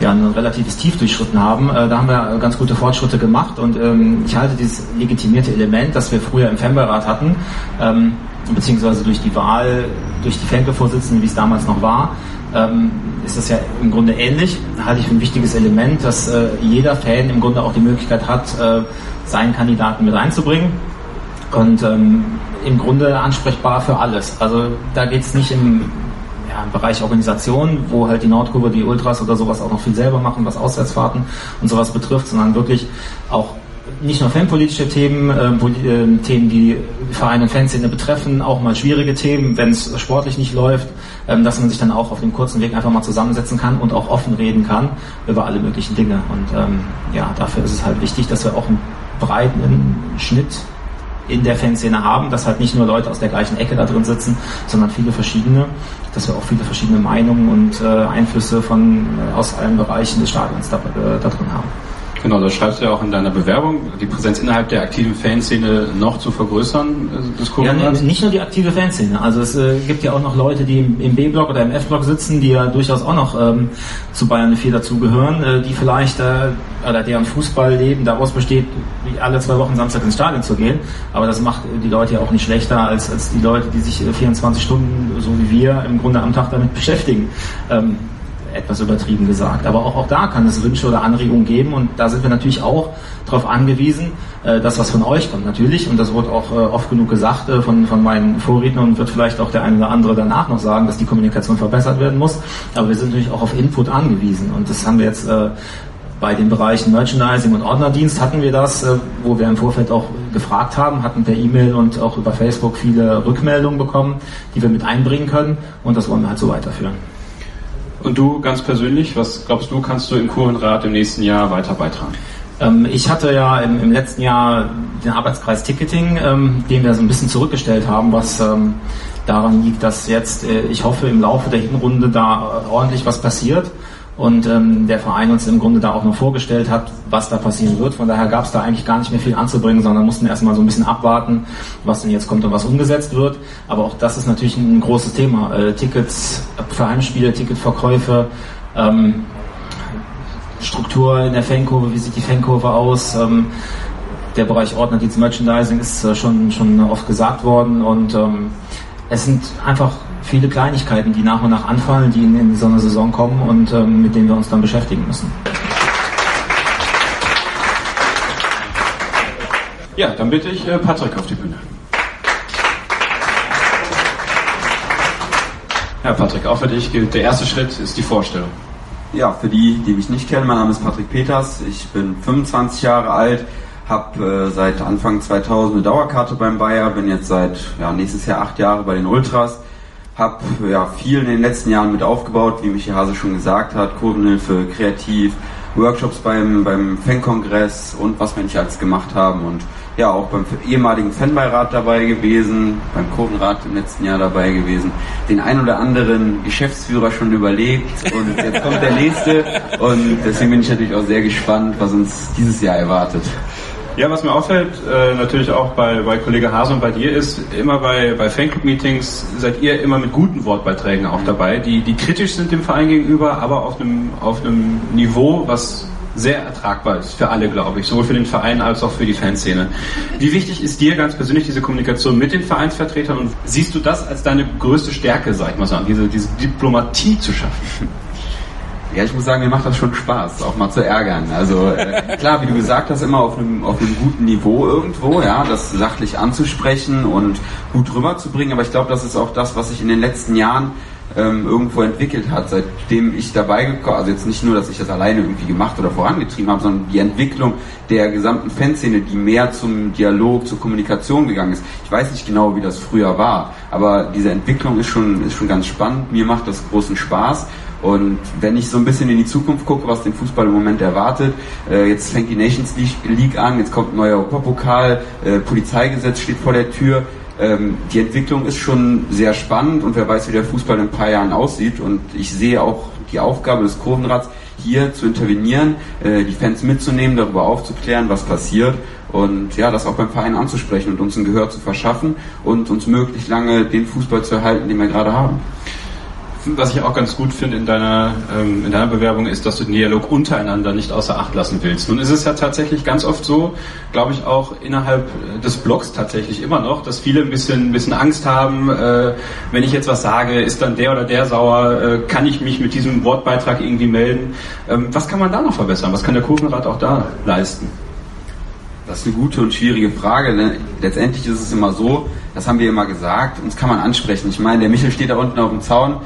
Speaker 10: ja ein relatives Tief durchschritten haben. Äh, da haben wir ganz gute Fortschritte gemacht und ähm, ich halte dieses legitimierte Element, das wir früher im Fanbeirat hatten, ähm, beziehungsweise durch die Wahl, durch die Fanke-Vorsitzenden, wie es damals noch war, ähm, ist das ja im Grunde ähnlich. Halte ich für ein wichtiges Element, dass äh, jeder Fan im Grunde auch die Möglichkeit hat, äh, seinen Kandidaten mit reinzubringen. Und ähm, im Grunde ansprechbar für alles. Also da geht es nicht im, ja, im Bereich Organisation, wo halt die Nordkurve, die Ultras oder sowas auch noch viel selber machen, was Auswärtsfahrten und sowas betrifft, sondern wirklich auch nicht nur fanpolitische Themen, äh, Themen, die Vereine und Fanszene betreffen, auch mal schwierige Themen, wenn es sportlich nicht läuft, ähm, dass man sich dann auch auf dem kurzen Weg einfach mal zusammensetzen kann und auch offen reden kann über alle möglichen Dinge. Und ähm, ja, dafür ist es halt wichtig, dass wir auch einen breiten Schnitt in der Fanszene haben, dass halt nicht nur Leute aus der gleichen Ecke da drin sitzen, sondern viele verschiedene, dass wir auch viele verschiedene Meinungen und äh, Einflüsse von äh, aus allen Bereichen des Stadions da, äh, da drin haben.
Speaker 2: Genau, das schreibst du ja auch in deiner Bewerbung, die Präsenz innerhalb der aktiven Fanszene noch zu vergrößern, äh,
Speaker 10: des Ja, nee, nicht nur die aktive Fanszene. Also es äh, gibt ja auch noch Leute, die im, im B-Block oder im F-Block sitzen, die ja durchaus auch noch ähm, zu Bayern 4 dazugehören, äh, die vielleicht, äh, oder deren Fußballleben daraus besteht, alle zwei Wochen Samstag ins Stadion zu gehen. Aber das macht die Leute ja auch nicht schlechter als, als die Leute, die sich 24 äh, Stunden, so wie wir, im Grunde am Tag damit beschäftigen. Ähm, etwas übertrieben gesagt. Aber auch, auch da kann es Wünsche oder Anregungen geben und da sind wir natürlich auch darauf angewiesen, äh, dass was von euch kommt natürlich und das wurde auch äh, oft genug gesagt äh, von, von meinen Vorrednern und wird vielleicht auch der eine oder andere danach noch sagen, dass die Kommunikation verbessert werden muss. Aber wir sind natürlich auch auf Input angewiesen und das haben wir jetzt äh, bei den Bereichen Merchandising und Ordnerdienst hatten wir das, äh, wo wir im Vorfeld auch gefragt haben, hatten per E-Mail und auch über Facebook viele Rückmeldungen bekommen, die wir mit einbringen können und das wollen wir halt so weiterführen.
Speaker 2: Und du ganz persönlich, was glaubst du, kannst du im Kurvenrat im nächsten Jahr weiter beitragen?
Speaker 10: Ähm, ich hatte ja im, im, letzten Jahr den Arbeitskreis Ticketing, ähm, den wir so ein bisschen zurückgestellt haben, was ähm, daran liegt, dass jetzt, äh, ich hoffe, im Laufe der Hinrunde da äh, ordentlich was passiert und ähm, der Verein uns im Grunde da auch noch vorgestellt hat, was da passieren wird. Von daher gab es da eigentlich gar nicht mehr viel anzubringen, sondern mussten erstmal so ein bisschen abwarten, was denn jetzt kommt und was umgesetzt wird. Aber auch das ist natürlich ein großes Thema. Äh, Tickets für Heimspiele, Ticketverkäufe, ähm, Struktur in der Fankurve, wie sieht die Fankurve aus? Ähm, der Bereich Ordnerdienst Merchandising ist äh, schon, schon oft gesagt worden und ähm, es sind einfach viele Kleinigkeiten, die nach und nach anfallen, die in, in so eine Saison kommen und ähm, mit denen wir uns dann beschäftigen müssen.
Speaker 2: Ja, dann bitte ich äh, Patrick auf die Bühne. Ja, Patrick, auch für dich gilt, der erste Schritt ist die Vorstellung.
Speaker 11: Ja, für die, die mich nicht kennen, mein Name ist Patrick Peters, ich bin 25 Jahre alt, habe äh, seit Anfang 2000 eine Dauerkarte beim Bayer, bin jetzt seit ja, nächstes Jahr acht Jahre bei den Ultras habe ja, viel in den letzten Jahren mit aufgebaut, wie Michi Hase schon gesagt hat, Kurvenhilfe, kreativ, Workshops beim, beim Fankongress und was wir nicht alles gemacht haben. Und ja, auch beim ehemaligen Fanbeirat dabei gewesen, beim Kurvenrat im letzten Jahr dabei gewesen, den ein oder anderen Geschäftsführer schon überlebt und jetzt kommt der nächste. Und deswegen bin ich natürlich auch sehr gespannt, was uns dieses Jahr erwartet.
Speaker 2: Ja, was mir auffällt, äh, natürlich auch bei, bei Kollege Hase und bei dir ist, immer bei, bei Fanclub-Meetings seid ihr immer mit guten Wortbeiträgen auch dabei, die, die kritisch sind dem Verein gegenüber, aber auf einem, auf einem Niveau, was sehr ertragbar ist für alle, glaube ich, sowohl für den Verein als auch für die Fanszene. Wie wichtig ist dir ganz persönlich diese Kommunikation mit den Vereinsvertretern und siehst du das als deine größte Stärke, sag ich mal so, diese, diese Diplomatie zu schaffen?
Speaker 11: Ja, ich muss sagen, mir macht das schon Spaß, auch mal zu ärgern. Also äh, klar, wie du gesagt hast, immer auf einem, auf einem guten Niveau irgendwo, ja, das sachlich anzusprechen und gut rüberzubringen. Aber ich glaube, das ist auch das, was sich in den letzten Jahren ähm, irgendwo entwickelt hat, seitdem ich dabei gekommen, also jetzt nicht nur, dass ich das alleine irgendwie gemacht oder vorangetrieben habe, sondern die Entwicklung der gesamten Fanszene, die mehr zum Dialog, zur Kommunikation gegangen ist. Ich weiß nicht genau, wie das früher war, aber diese Entwicklung ist schon, ist schon ganz spannend. Mir macht das großen Spaß Und wenn ich so ein bisschen in die Zukunft gucke, was den Fußball im Moment erwartet, äh, jetzt fängt die Nations League an, jetzt kommt ein neuer Europapokal, äh, Polizeigesetz steht vor der Tür. Ähm, die Entwicklung ist schon sehr spannend und wer weiß, wie der Fußball in ein paar Jahren aussieht. Und ich sehe auch die Aufgabe des Kurvenrads, hier zu intervenieren, äh, die Fans mitzunehmen, darüber aufzuklären, was passiert und ja, das auch beim Verein anzusprechen und uns ein Gehör zu verschaffen und uns möglichst lange den Fußball zu erhalten, den wir gerade haben
Speaker 2: was ich auch ganz gut finde in deiner, ähm, in deiner Bewerbung ist, dass du den Dialog untereinander nicht außer Acht lassen willst. Nun ist es ja tatsächlich ganz oft so, glaube ich auch innerhalb des Blogs tatsächlich immer noch, dass viele ein bisschen, ein bisschen Angst haben, äh, wenn ich jetzt was sage, ist dann der oder der sauer, äh, kann ich mich mit diesem Wortbeitrag irgendwie melden. Ähm, was kann man da noch verbessern? Was kann der Kurvenrat auch da leisten?
Speaker 11: Das ist eine gute und schwierige Frage. Ne? Letztendlich ist es immer so, das haben wir immer gesagt, uns kann man ansprechen. Ich meine, der Michel steht da unten auf dem Zaun,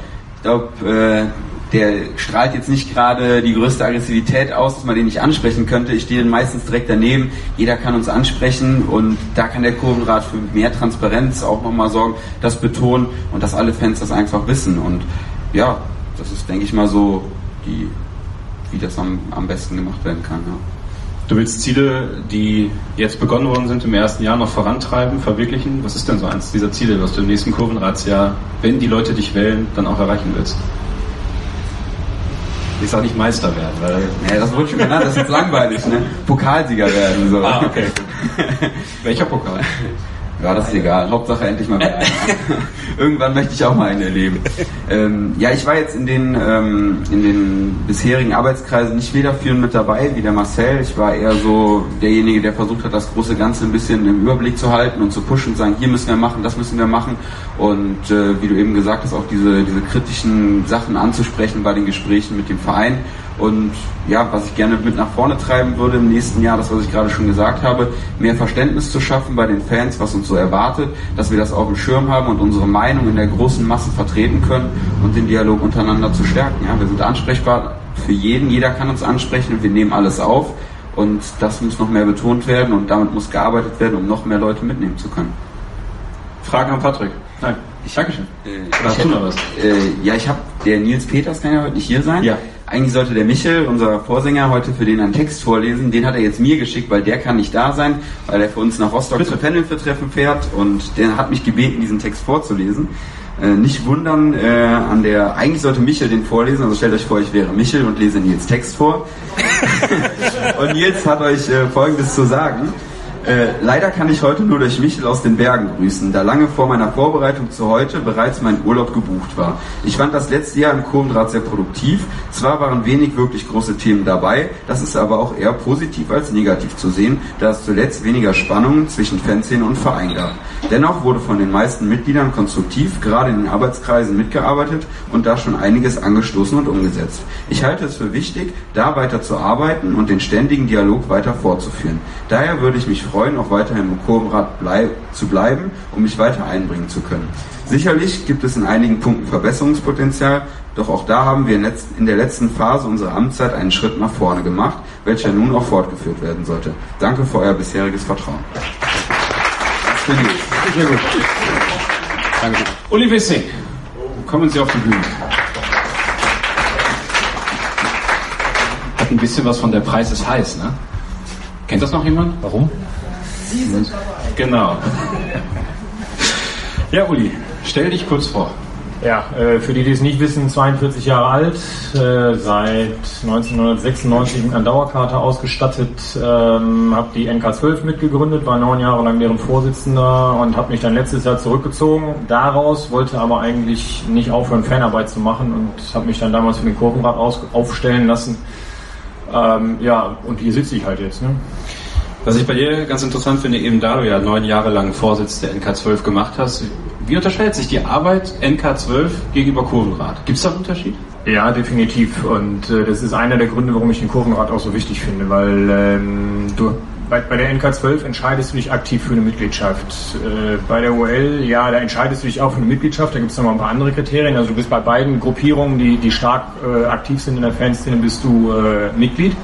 Speaker 11: ich glaube, äh, der strahlt jetzt nicht gerade die größte Aggressivität aus, dass man den nicht ansprechen könnte. Ich stehe meistens direkt daneben. Jeder kann uns ansprechen und da kann der Kurvenrat für mehr Transparenz auch nochmal sorgen, das betonen und dass alle Fans das einfach wissen. Und ja, das ist, denke ich mal, so, die, wie das am, am besten gemacht werden kann. Ja.
Speaker 2: Du willst Ziele, die jetzt begonnen worden sind, im ersten Jahr noch vorantreiben, verwirklichen. Was ist denn so eins dieser Ziele, was du im nächsten Kurvenratsjahr, wenn die Leute dich wählen, dann auch erreichen willst? Ich sag nicht Meister werden, weil.
Speaker 11: Nee, das wurde schon genannt, das ist langweilig, ne? Pokalsieger werden, so.
Speaker 2: Ah, okay. Welcher Pokal?
Speaker 11: Ja, das ist egal. Hauptsache endlich mal wieder Irgendwann möchte ich auch mal einen erleben. Ähm, ja, ich war jetzt in den, ähm, in den bisherigen Arbeitskreisen nicht federführend mit dabei, wie der Marcel. Ich war eher so derjenige, der versucht hat, das große Ganze ein bisschen im Überblick zu halten und zu pushen und sagen, hier müssen wir machen, das müssen wir machen. Und äh, wie du eben gesagt hast, auch diese, diese kritischen Sachen anzusprechen bei den Gesprächen mit dem Verein. Und ja, was ich gerne mit nach vorne treiben würde im nächsten Jahr, das was ich gerade schon gesagt habe, mehr Verständnis zu schaffen bei den Fans, was uns so erwartet, dass wir das auf dem Schirm haben und unsere Meinung in der großen Masse vertreten können und den Dialog untereinander zu stärken. Ja, wir sind ansprechbar für jeden, jeder kann uns ansprechen und wir nehmen alles auf und das muss noch mehr betont werden und damit muss gearbeitet werden, um noch mehr Leute mitnehmen zu können.
Speaker 2: Fragen an Patrick? Nein.
Speaker 11: Ich, Dankeschön. Äh, ich hätte, was? Äh, ja, ich habe, der Nils Peters kann ja heute nicht hier sein.
Speaker 2: Ja.
Speaker 11: Eigentlich sollte der Michel, unser Vorsänger, heute für den einen Text vorlesen. Den hat er jetzt mir geschickt, weil der kann nicht da sein, weil er für uns nach Rostock Bitte. zu Pendeln für Treffen fährt und der hat mich gebeten, diesen Text vorzulesen. Äh, nicht wundern, äh, an der, eigentlich sollte Michel den vorlesen, also stellt euch vor, ich wäre Michel und lese Nils Text vor. und Nils hat euch äh, Folgendes zu sagen. Äh, leider kann ich heute nur durch Michel aus den Bergen grüßen, da lange vor meiner Vorbereitung zu heute bereits mein Urlaub gebucht war. Ich fand das letzte Jahr im Kurvendraht sehr produktiv. Zwar waren wenig wirklich große Themen dabei, das ist aber auch eher positiv als negativ zu sehen, da es zuletzt weniger Spannungen zwischen Fanszene und Verein gab. Dennoch wurde von den meisten Mitgliedern konstruktiv, gerade in den Arbeitskreisen, mitgearbeitet und da schon einiges angestoßen und umgesetzt. Ich halte es für wichtig, da weiter zu arbeiten und den ständigen Dialog weiter fortzuführen. Daher würde ich mich freuen, auch weiterhin im Kurvenrad blei zu bleiben, um mich weiter einbringen zu können. Sicherlich gibt es in einigen Punkten Verbesserungspotenzial, doch auch da haben wir in der letzten Phase unserer Amtszeit einen Schritt nach vorne gemacht, welcher nun auch fortgeführt werden sollte. Danke für euer bisheriges Vertrauen.
Speaker 2: Sehr gut. Danke. Uli Wissing, kommen Sie auf die Bühne. Hat ein bisschen was von der Preis ist heiß, ne? Kennt das noch jemand? Warum? Sie sind dabei. Genau. Ja, Uli, stell dich kurz vor.
Speaker 12: Ja, äh, für die, die es nicht wissen, 42 Jahre alt, äh, seit 1996 an Dauerkarte ausgestattet, ähm, habe die NK12 mitgegründet, war neun Jahre lang deren Vorsitzender und habe mich dann letztes Jahr zurückgezogen. Daraus wollte aber eigentlich nicht aufhören, Fanarbeit zu machen und habe mich dann damals für den Kurvenrat aufstellen lassen. Ähm, ja, und hier sitze ich halt jetzt. Ne?
Speaker 2: Was ich bei dir ganz interessant finde, eben da du ja neun Jahre lang Vorsitz der NK12 gemacht hast, wie unterscheidet sich die Arbeit NK12 gegenüber Kurvenrad? Gibt es da einen Unterschied?
Speaker 12: Ja, definitiv. Und äh, das ist einer der Gründe, warum ich den Kurvenrad auch so wichtig finde, weil ähm, du bei, bei der NK12 entscheidest du dich aktiv für eine Mitgliedschaft. Äh, bei der UL, ja, da entscheidest du dich auch für eine Mitgliedschaft. Da gibt es noch mal ein paar andere Kriterien. Also du bist bei beiden Gruppierungen, die, die stark äh, aktiv sind in der Fanszene, bist du äh, Mitglied.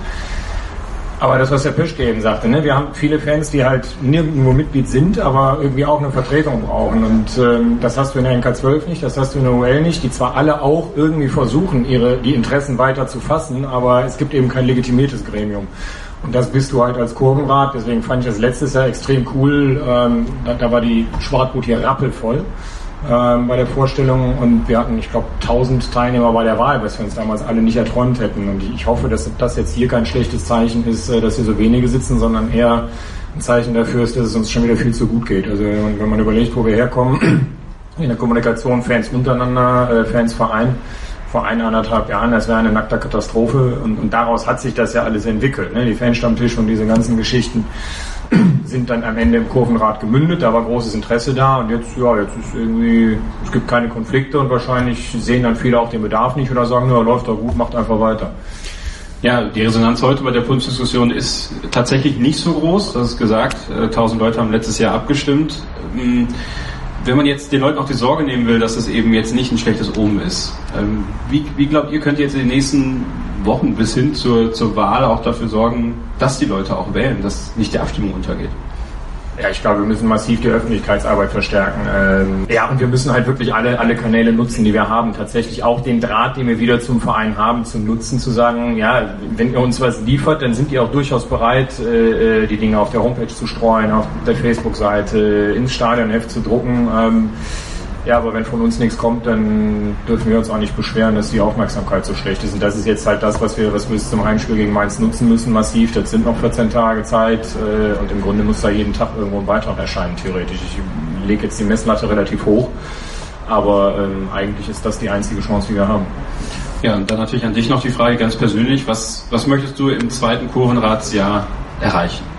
Speaker 12: Aber das, was Herr Pöschke eben sagte, ne? wir haben viele Fans, die halt nirgendwo Mitglied sind, aber irgendwie auch eine Vertretung brauchen. Und ähm, das hast du in der NK12 nicht, das hast du in der UL nicht, die zwar alle auch irgendwie versuchen, ihre die Interessen weiter zu fassen, aber es gibt eben kein legitimiertes Gremium. Und das bist du halt als Kurvenrat, deswegen fand ich das letztes Jahr extrem cool. Ähm, da, da war die Schwartboot hier rappelvoll bei der Vorstellung und wir hatten, ich glaube, 1000 Teilnehmer bei der Wahl, was wir uns damals alle nicht erträumt hätten. Und ich hoffe, dass das jetzt hier kein schlechtes Zeichen ist, äh, dass hier so wenige sitzen, sondern eher ein Zeichen dafür ist, dass es uns schon wieder viel zu gut geht. Also wenn man überlegt, wo wir herkommen, in der Kommunikation, Fans untereinander, äh, Fans Verein, vor eineinhalb Jahren, das wäre eine nackte Katastrophe und, und daraus hat sich das ja alles entwickelt. Ne? Die Fanstammtisch und diese ganzen Geschichten sind dann am Ende im Kurvenrad gemündet, da war großes Interesse da und jetzt, ja, jetzt ist irgendwie, es gibt keine Konflikte und wahrscheinlich sehen dann viele auch den Bedarf nicht oder sagen, ja, läuft doch gut, macht einfach weiter.
Speaker 2: Ja, die Resonanz heute bei der Bundesdiskussion ist tatsächlich nicht so groß, das ist gesagt. 1000 äh, Leute haben letztes Jahr abgestimmt. Ähm, wenn man jetzt den Leuten auch die Sorge nehmen will, dass es eben jetzt nicht ein schlechtes Omen ist, ähm, wie, wie glaubt ihr, könnt ihr jetzt in den nächsten Wochen bis hin zur, zur Wahl auch dafür sorgen, dass die Leute auch wählen, dass nicht die Abstimmung untergeht?
Speaker 12: Ja, ich glaube, wir müssen massiv die Öffentlichkeitsarbeit verstärken. Ähm, ja, und wir müssen halt wirklich alle, alle Kanäle nutzen, die wir haben. Tatsächlich auch den Draht, den wir wieder zum Verein haben, zu nutzen, zu sagen, ja, wenn ihr uns was liefert, dann sind ihr auch durchaus bereit, äh, äh die Dinge auf der Homepage zu streuen, auf der Facebook-Seite, ins Stadionheft zu drucken. Ähm, ja, aber wenn von uns nichts kommt, dann dürfen wir uns auch nicht beschweren, dass die Aufmerksamkeit so schlecht ist. Und das ist jetzt halt das, was wir, was wir bis zum Heimspiel gegen Mainz nutzen müssen, massiv. Das sind noch 14 Tage Zeit äh, und im Grunde muss da jeden Tag irgendwo ein Beitrag erscheinen, theoretisch. Ich lege jetzt die Messlatte relativ hoch, aber ähm, eigentlich ist das die einzige Chance, die wir haben.
Speaker 2: Ja, und dann natürlich an dich noch die Frage ganz persönlich. Was, was möchtest du im zweiten Kurvenratsjahr erreichen?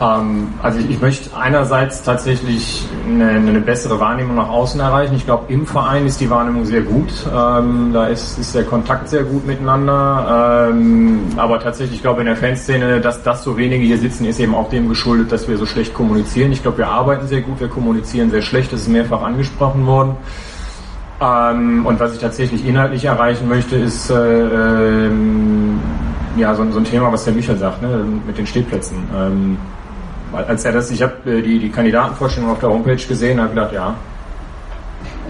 Speaker 12: Ähm, also ich, möchte einerseits tatsächlich eine, eine, bessere Wahrnehmung nach außen erreichen. Ich glaube, im Verein ist die Wahrnehmung sehr gut. Ähm, da ist, ist, der Kontakt sehr gut miteinander. Ähm, aber tatsächlich, ich glaube, in der Fanszene, dass, dass so wenige hier sitzen, ist eben auch dem geschuldet, dass wir so schlecht kommunizieren. Ich glaube, wir arbeiten sehr gut, wir kommunizieren sehr schlecht. Das ist mehrfach angesprochen worden. Ähm, und was ich tatsächlich inhaltlich erreichen möchte, ist äh, ähm, ja so, so, ein Thema, was der Michael sagt, ne, mit den Stehplätzen. Ähm, als er das, ich habe äh, die, die Kandidatenvorstellung auf der Homepage gesehen, habe gedacht, ja,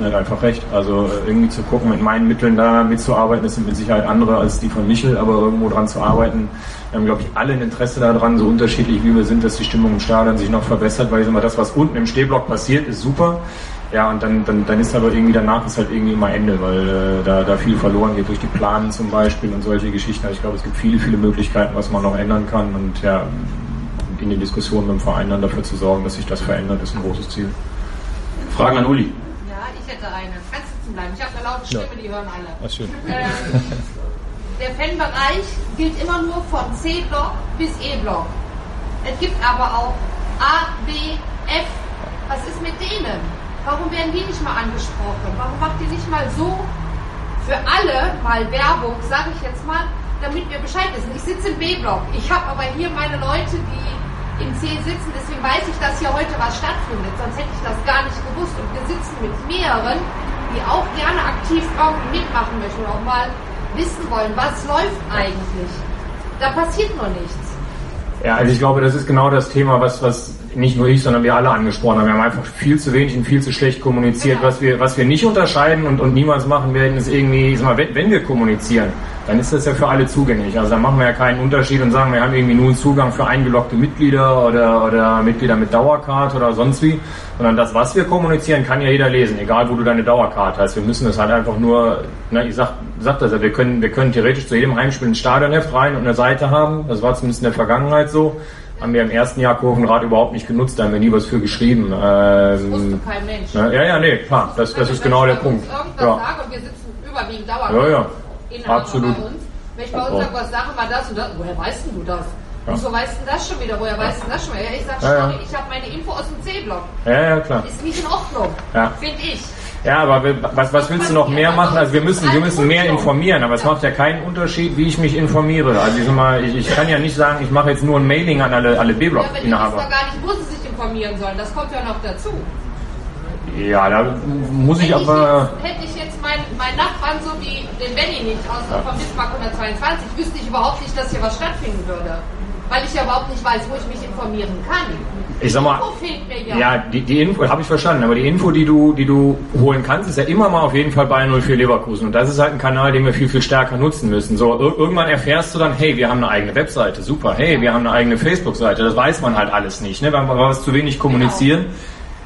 Speaker 12: er hat einfach recht. Also äh, irgendwie zu gucken, mit meinen Mitteln da mitzuarbeiten, das sind mit Sicherheit andere als die von Michel, aber irgendwo dran zu arbeiten. Wir haben, glaube ich, alle ein Interesse daran, so unterschiedlich wie wir sind, dass die Stimmung im Stadion sich noch verbessert, weil ich sag mal, das, was unten im Stehblock passiert, ist super. Ja, und dann, dann, dann ist aber irgendwie danach ist halt irgendwie immer Ende, weil äh, da, da viel verloren geht durch die Planen zum Beispiel und solche Geschichten. Also ich glaube, es gibt viele, viele Möglichkeiten, was man noch ändern kann. Und ja, in den Diskussionen mit dem Verein dann dafür zu sorgen, dass sich das verändert, ist ein großes Ziel.
Speaker 2: Fragen an Uli.
Speaker 13: Ja, ich hätte eine. Kannst sitzen bleiben. Ich habe eine laute Stimme, ja. die hören alle.
Speaker 2: Ach, schön.
Speaker 13: Ähm, der Fanbereich gilt immer nur von C-Block bis E-Block. Es gibt aber auch A, B, F. Was ist mit denen? Warum werden die nicht mal angesprochen? Warum macht ihr nicht mal so für alle mal Werbung, sage ich jetzt mal, damit wir Bescheid wissen. Ich sitze im B-Block. Ich habe aber hier meine Leute, die im C sitzen, deswegen weiß ich, dass hier heute was stattfindet. Sonst hätte ich das gar nicht gewusst. Und wir sitzen mit mehreren, die auch gerne aktiv irgendwie mitmachen möchten und auch mal wissen wollen, was läuft eigentlich. Da passiert nur nichts.
Speaker 12: Ja, also ich glaube, das ist genau das Thema, was, was nicht nur ich, sondern wir alle angesprochen haben. Wir haben einfach viel zu wenig und viel zu schlecht kommuniziert. Was wir, was wir nicht unterscheiden und, und niemals machen werden, ist irgendwie, ich sag mal, wenn, wenn wir kommunizieren, dann ist das ja für alle zugänglich. Also dann machen wir ja keinen Unterschied und sagen, wir haben irgendwie nur einen Zugang für eingeloggte Mitglieder oder, oder Mitglieder mit Dauerkarte oder sonst wie, sondern das, was wir kommunizieren, kann ja jeder lesen, egal wo du deine Dauerkarte hast. Wir müssen es halt einfach nur, na, ich sag, sag das ja, wir können, wir können theoretisch zu jedem Heimspiel ein Stadionheft rein und eine Seite haben. Das war zumindest in der Vergangenheit so. Haben wir im ersten Jahr Kurvenrad überhaupt nicht genutzt, da haben wir nie was für geschrieben. Ähm,
Speaker 13: das wusste kein Mensch.
Speaker 12: Ja, ja, nee, klar, das, das ist genau der Punkt.
Speaker 13: Ja. und wir sitzen überwiegend Dauerkarte.
Speaker 12: Ja, ja. Absolut.
Speaker 13: Wenn ich bei uns sage, was sagen wir das und das, woher weißt du das? Ja. Wieso weißt du das schon wieder? Woher weißt du das schon wieder? Ja, ich sag, ja, ja. ich habe meine Info aus dem C-Block.
Speaker 12: Ja, ja, klar.
Speaker 13: Ist nicht in Ordnung, finde ich.
Speaker 12: Ja, aber was, was willst du noch mehr machen? Also wir müssen, wir müssen mehr informieren, aber es macht ja keinen Unterschied, wie ich mich informiere. Also ich, mal, ich, ich kann ja nicht sagen, ich mache jetzt nur ein Mailing an alle, alle B-Block-Inhaber.
Speaker 13: Ja, aber die wissen doch gar nicht, wo sie sich informieren sollen. Das kommt ja noch dazu.
Speaker 12: Ja, da muss ich
Speaker 13: Hätte
Speaker 12: aber.
Speaker 13: jetzt, hätte ich jetzt meinen mein Nachbarn so wie den Benny nicht aus von Bismarck 122, wüsste ich überhaupt nicht, dass hier was stattfinden würde. Weil ich ja überhaupt nicht weiß, wo ich mich informieren kann.
Speaker 12: Ich sag mal,
Speaker 13: Info fehlt mir ja.
Speaker 12: Ja, die, die Info habe ich verstanden, aber die Info, die du, die du holen kannst, ist ja immer mal auf jeden Fall bei 04 Leverkusen. Und das ist halt ein Kanal, den wir viel, viel stärker nutzen müssen. So, ir irgendwann erfährst du dann, hey, wir haben eine eigene Webseite, super, hey, wir haben eine eigene Facebook-Seite. Das weiß man halt alles nicht, ne? weil wir es zu wenig kommunizieren.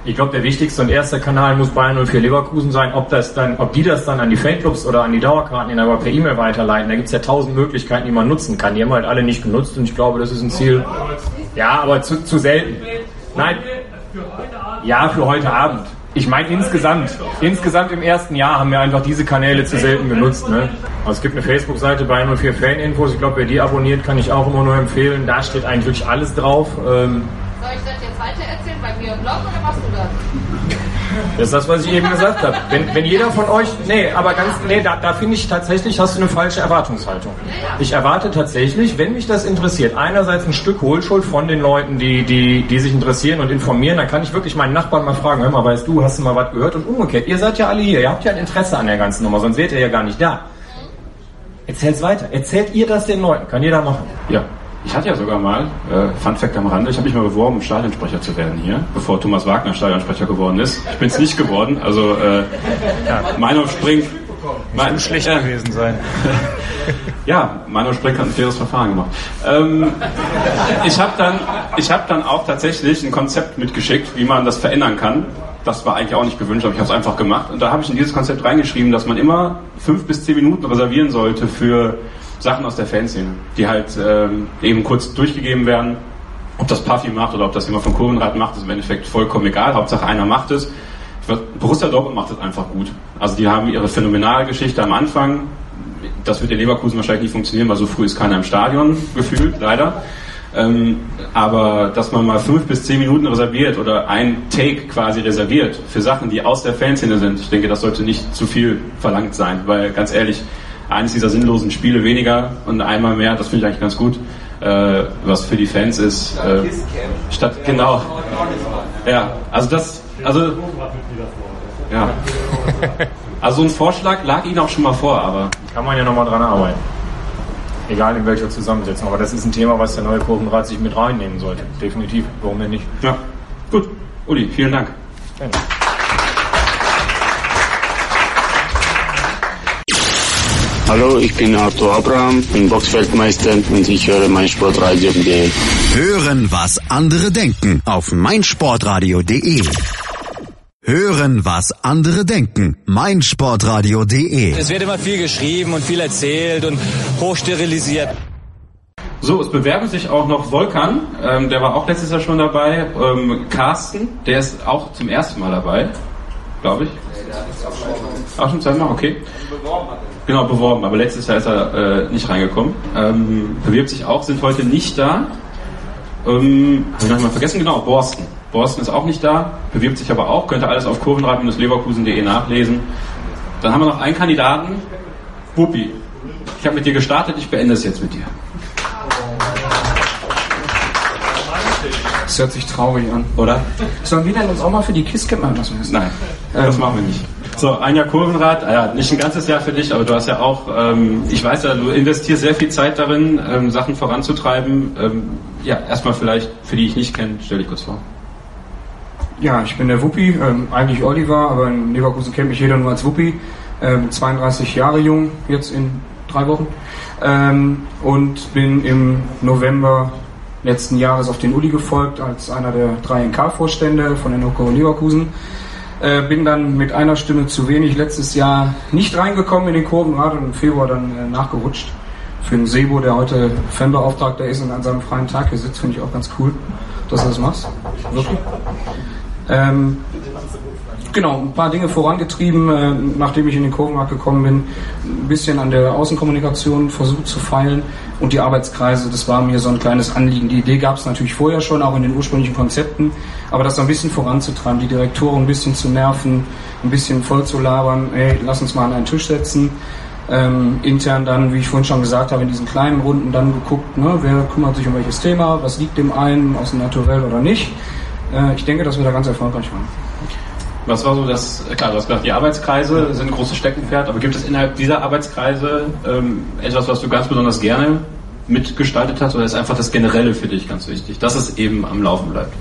Speaker 12: Ich glaube, der wichtigste und erste Kanal muss Bayern 04 Leverkusen sein. Ob das dann, ob die das dann an die Fanclubs oder an die Dauerkarten aber per E-Mail weiterleiten, da gibt's ja tausend Möglichkeiten, die man nutzen kann. Die haben halt alle nicht genutzt und ich glaube, das ist ein Ziel. Ja, aber zu, zu selten. Nein. Ja, für heute Abend. Ich meine insgesamt. Insgesamt im ersten Jahr haben wir einfach diese Kanäle zu selten genutzt. Ne? Also es gibt eine Facebook-Seite bei 04 Fan-Infos. Ich glaube, wer die abonniert, kann ich auch immer nur empfehlen. Da steht eigentlich wirklich alles drauf. Ähm,
Speaker 13: das jetzt weiter erzählen bei mir im Blog oder machst du das?
Speaker 12: Das ist das, was ich eben gesagt habe. Wenn, wenn jeder von euch, nee, aber ganz, nee, da, da finde ich tatsächlich, hast du eine falsche Erwartungshaltung. Ich erwarte tatsächlich, wenn mich das interessiert, einerseits ein Stück Hohlschuld von den Leuten, die, die, die sich interessieren und informieren, dann kann ich wirklich meinen Nachbarn mal fragen, hör mal, weißt du, hast du mal was gehört? Und umgekehrt, ihr seid ja alle hier, ihr habt ja ein Interesse an der ganzen Nummer, sonst wärt ihr ja gar nicht da. Erzählt's weiter. Erzählt ihr das den Leuten? Kann jeder machen.
Speaker 2: Ja. Ich hatte ja sogar mal, äh, Fun Fact am Rande, ich habe mich mal beworben, um Stadionsprecher zu werden hier, bevor Thomas Wagner Stadionsprecher geworden ist. Ich bin es nicht geworden, also äh, ja, Meinung springt. Mein,
Speaker 14: schlecht gewesen sein.
Speaker 2: ja, Meinung Sprink hat ein faires Verfahren gemacht. Ähm, ich habe dann, ich hab dann auch tatsächlich ein Konzept mitgeschickt, wie man das verändern kann. Das war eigentlich auch nicht gewünscht, aber ich habe es einfach gemacht. Und da habe ich in dieses Konzept reingeschrieben, dass man immer fünf bis zehn Minuten reservieren sollte für Sachen aus der Fanszene, die halt ähm, eben kurz durchgegeben werden. Ob das Puffy macht oder ob das jemand von Kurvenrad macht, ist im Endeffekt vollkommen egal. Hauptsache einer macht es. Borussia Dortmund macht es einfach gut. Also die haben ihre phänomenale Geschichte am Anfang. Das wird in Leverkusen wahrscheinlich nicht funktionieren, weil so früh ist keiner im Stadion gefühlt, leider. Ähm, aber dass man mal fünf bis zehn Minuten reserviert oder ein Take quasi reserviert für Sachen, die aus der Fanszene sind, ich denke, das sollte nicht zu viel verlangt sein, weil ganz ehrlich, eines dieser sinnlosen Spiele weniger und einmal mehr, das finde ich eigentlich ganz gut, äh, was für die Fans ist. Äh, statt genau. Ja, also das, also ja. Also ein Vorschlag lag Ihnen auch schon mal vor, aber
Speaker 12: kann man ja nochmal dran arbeiten. Egal in welcher Zusammensetzung. Aber das ist ein Thema, was der neue Kurvenrat sich mit reinnehmen sollte. Definitiv. Warum denn nicht?
Speaker 2: Ja. Gut. Uli, vielen Dank.
Speaker 12: Gerne.
Speaker 15: Hallo, ich bin Arthur Abraham, bin Boxfeldmeister und ich höre meinsportradio.de.
Speaker 1: Hören, was andere denken auf meinsportradio.de. Hören, was andere denken. meinsportradio.de.
Speaker 16: Es wird immer viel geschrieben und viel erzählt und hochsterilisiert.
Speaker 2: So, es bewerben sich auch noch Volkan, ähm, der war auch letztes Jahr schon dabei. Ähm, Carsten, der ist auch zum ersten Mal dabei, glaube ich. Auch schon zweimal, okay. Genau, beworben, aber letztes Jahr ist er äh, nicht reingekommen. Ähm, bewirbt sich auch, sind heute nicht da. Ähm, Habe ich noch mal vergessen? Genau, Borsten. Borsten ist auch nicht da, bewirbt sich aber auch, könnt ihr alles auf kurvenrad-leverkusen.de nachlesen. Dann haben wir noch einen Kandidaten, Wuppi. Ich habe mit dir gestartet, ich beende es jetzt mit dir.
Speaker 4: Das hört sich traurig an.
Speaker 2: Oder?
Speaker 4: Sollen wir denn uns auch mal für die Kisscamp machen lassen?
Speaker 2: Nein, das machen wir nicht. So, ein Jahr Kurvenrad, ja, nicht ein ganzes Jahr für dich, aber du hast ja auch, ähm, ich weiß ja, du investierst sehr viel Zeit darin, ähm, Sachen voranzutreiben. Ähm, ja, erstmal vielleicht, für die ich nicht kenne, stell dich kurz vor.
Speaker 4: Ja, ich bin der Wuppi, ähm, eigentlich Oliver, aber in Leverkusen kennt mich jeder nur als Wuppi. Ähm, 32 Jahre jung, jetzt in drei Wochen. Ähm, und bin im November letzten Jahres auf den Uli gefolgt als einer der drei NK-Vorstände von den Oko Leverkusen. Äh, bin dann mit einer Stimme zu wenig letztes Jahr nicht reingekommen in den Kurvenrat und im Februar dann äh, nachgerutscht. Für den Sebo, der heute Fanbeauftragter ist und an seinem freien Tag hier sitzt, finde ich auch ganz cool, dass du das machst. Wirklich. Ähm, genau, ein paar Dinge vorangetrieben, äh, nachdem ich in den Kurvenmarkt gekommen bin. Ein bisschen an der Außenkommunikation versucht zu feilen und die Arbeitskreise, das war mir so ein kleines Anliegen. Die Idee gab es natürlich vorher schon, auch in den ursprünglichen Konzepten, aber das so ein bisschen voranzutreiben, die Direktoren ein bisschen zu nerven, ein bisschen voll zu labern, hey, lass uns mal an einen Tisch setzen. Ähm, intern dann, wie ich vorhin schon gesagt habe, in diesen kleinen Runden dann geguckt, ne, wer kümmert sich um welches Thema, was liegt dem einen aus dem Naturell oder nicht. Äh, ich denke, dass wir da ganz erfolgreich waren.
Speaker 14: Was war so das, klar, du hast gesagt, die Arbeitskreise sind ein großes Steckenpferd, aber gibt es innerhalb dieser Arbeitskreise ähm, etwas, was du ganz besonders gerne mitgestaltet hast oder ist einfach das Generelle für dich ganz wichtig, dass es eben am Laufen bleibt?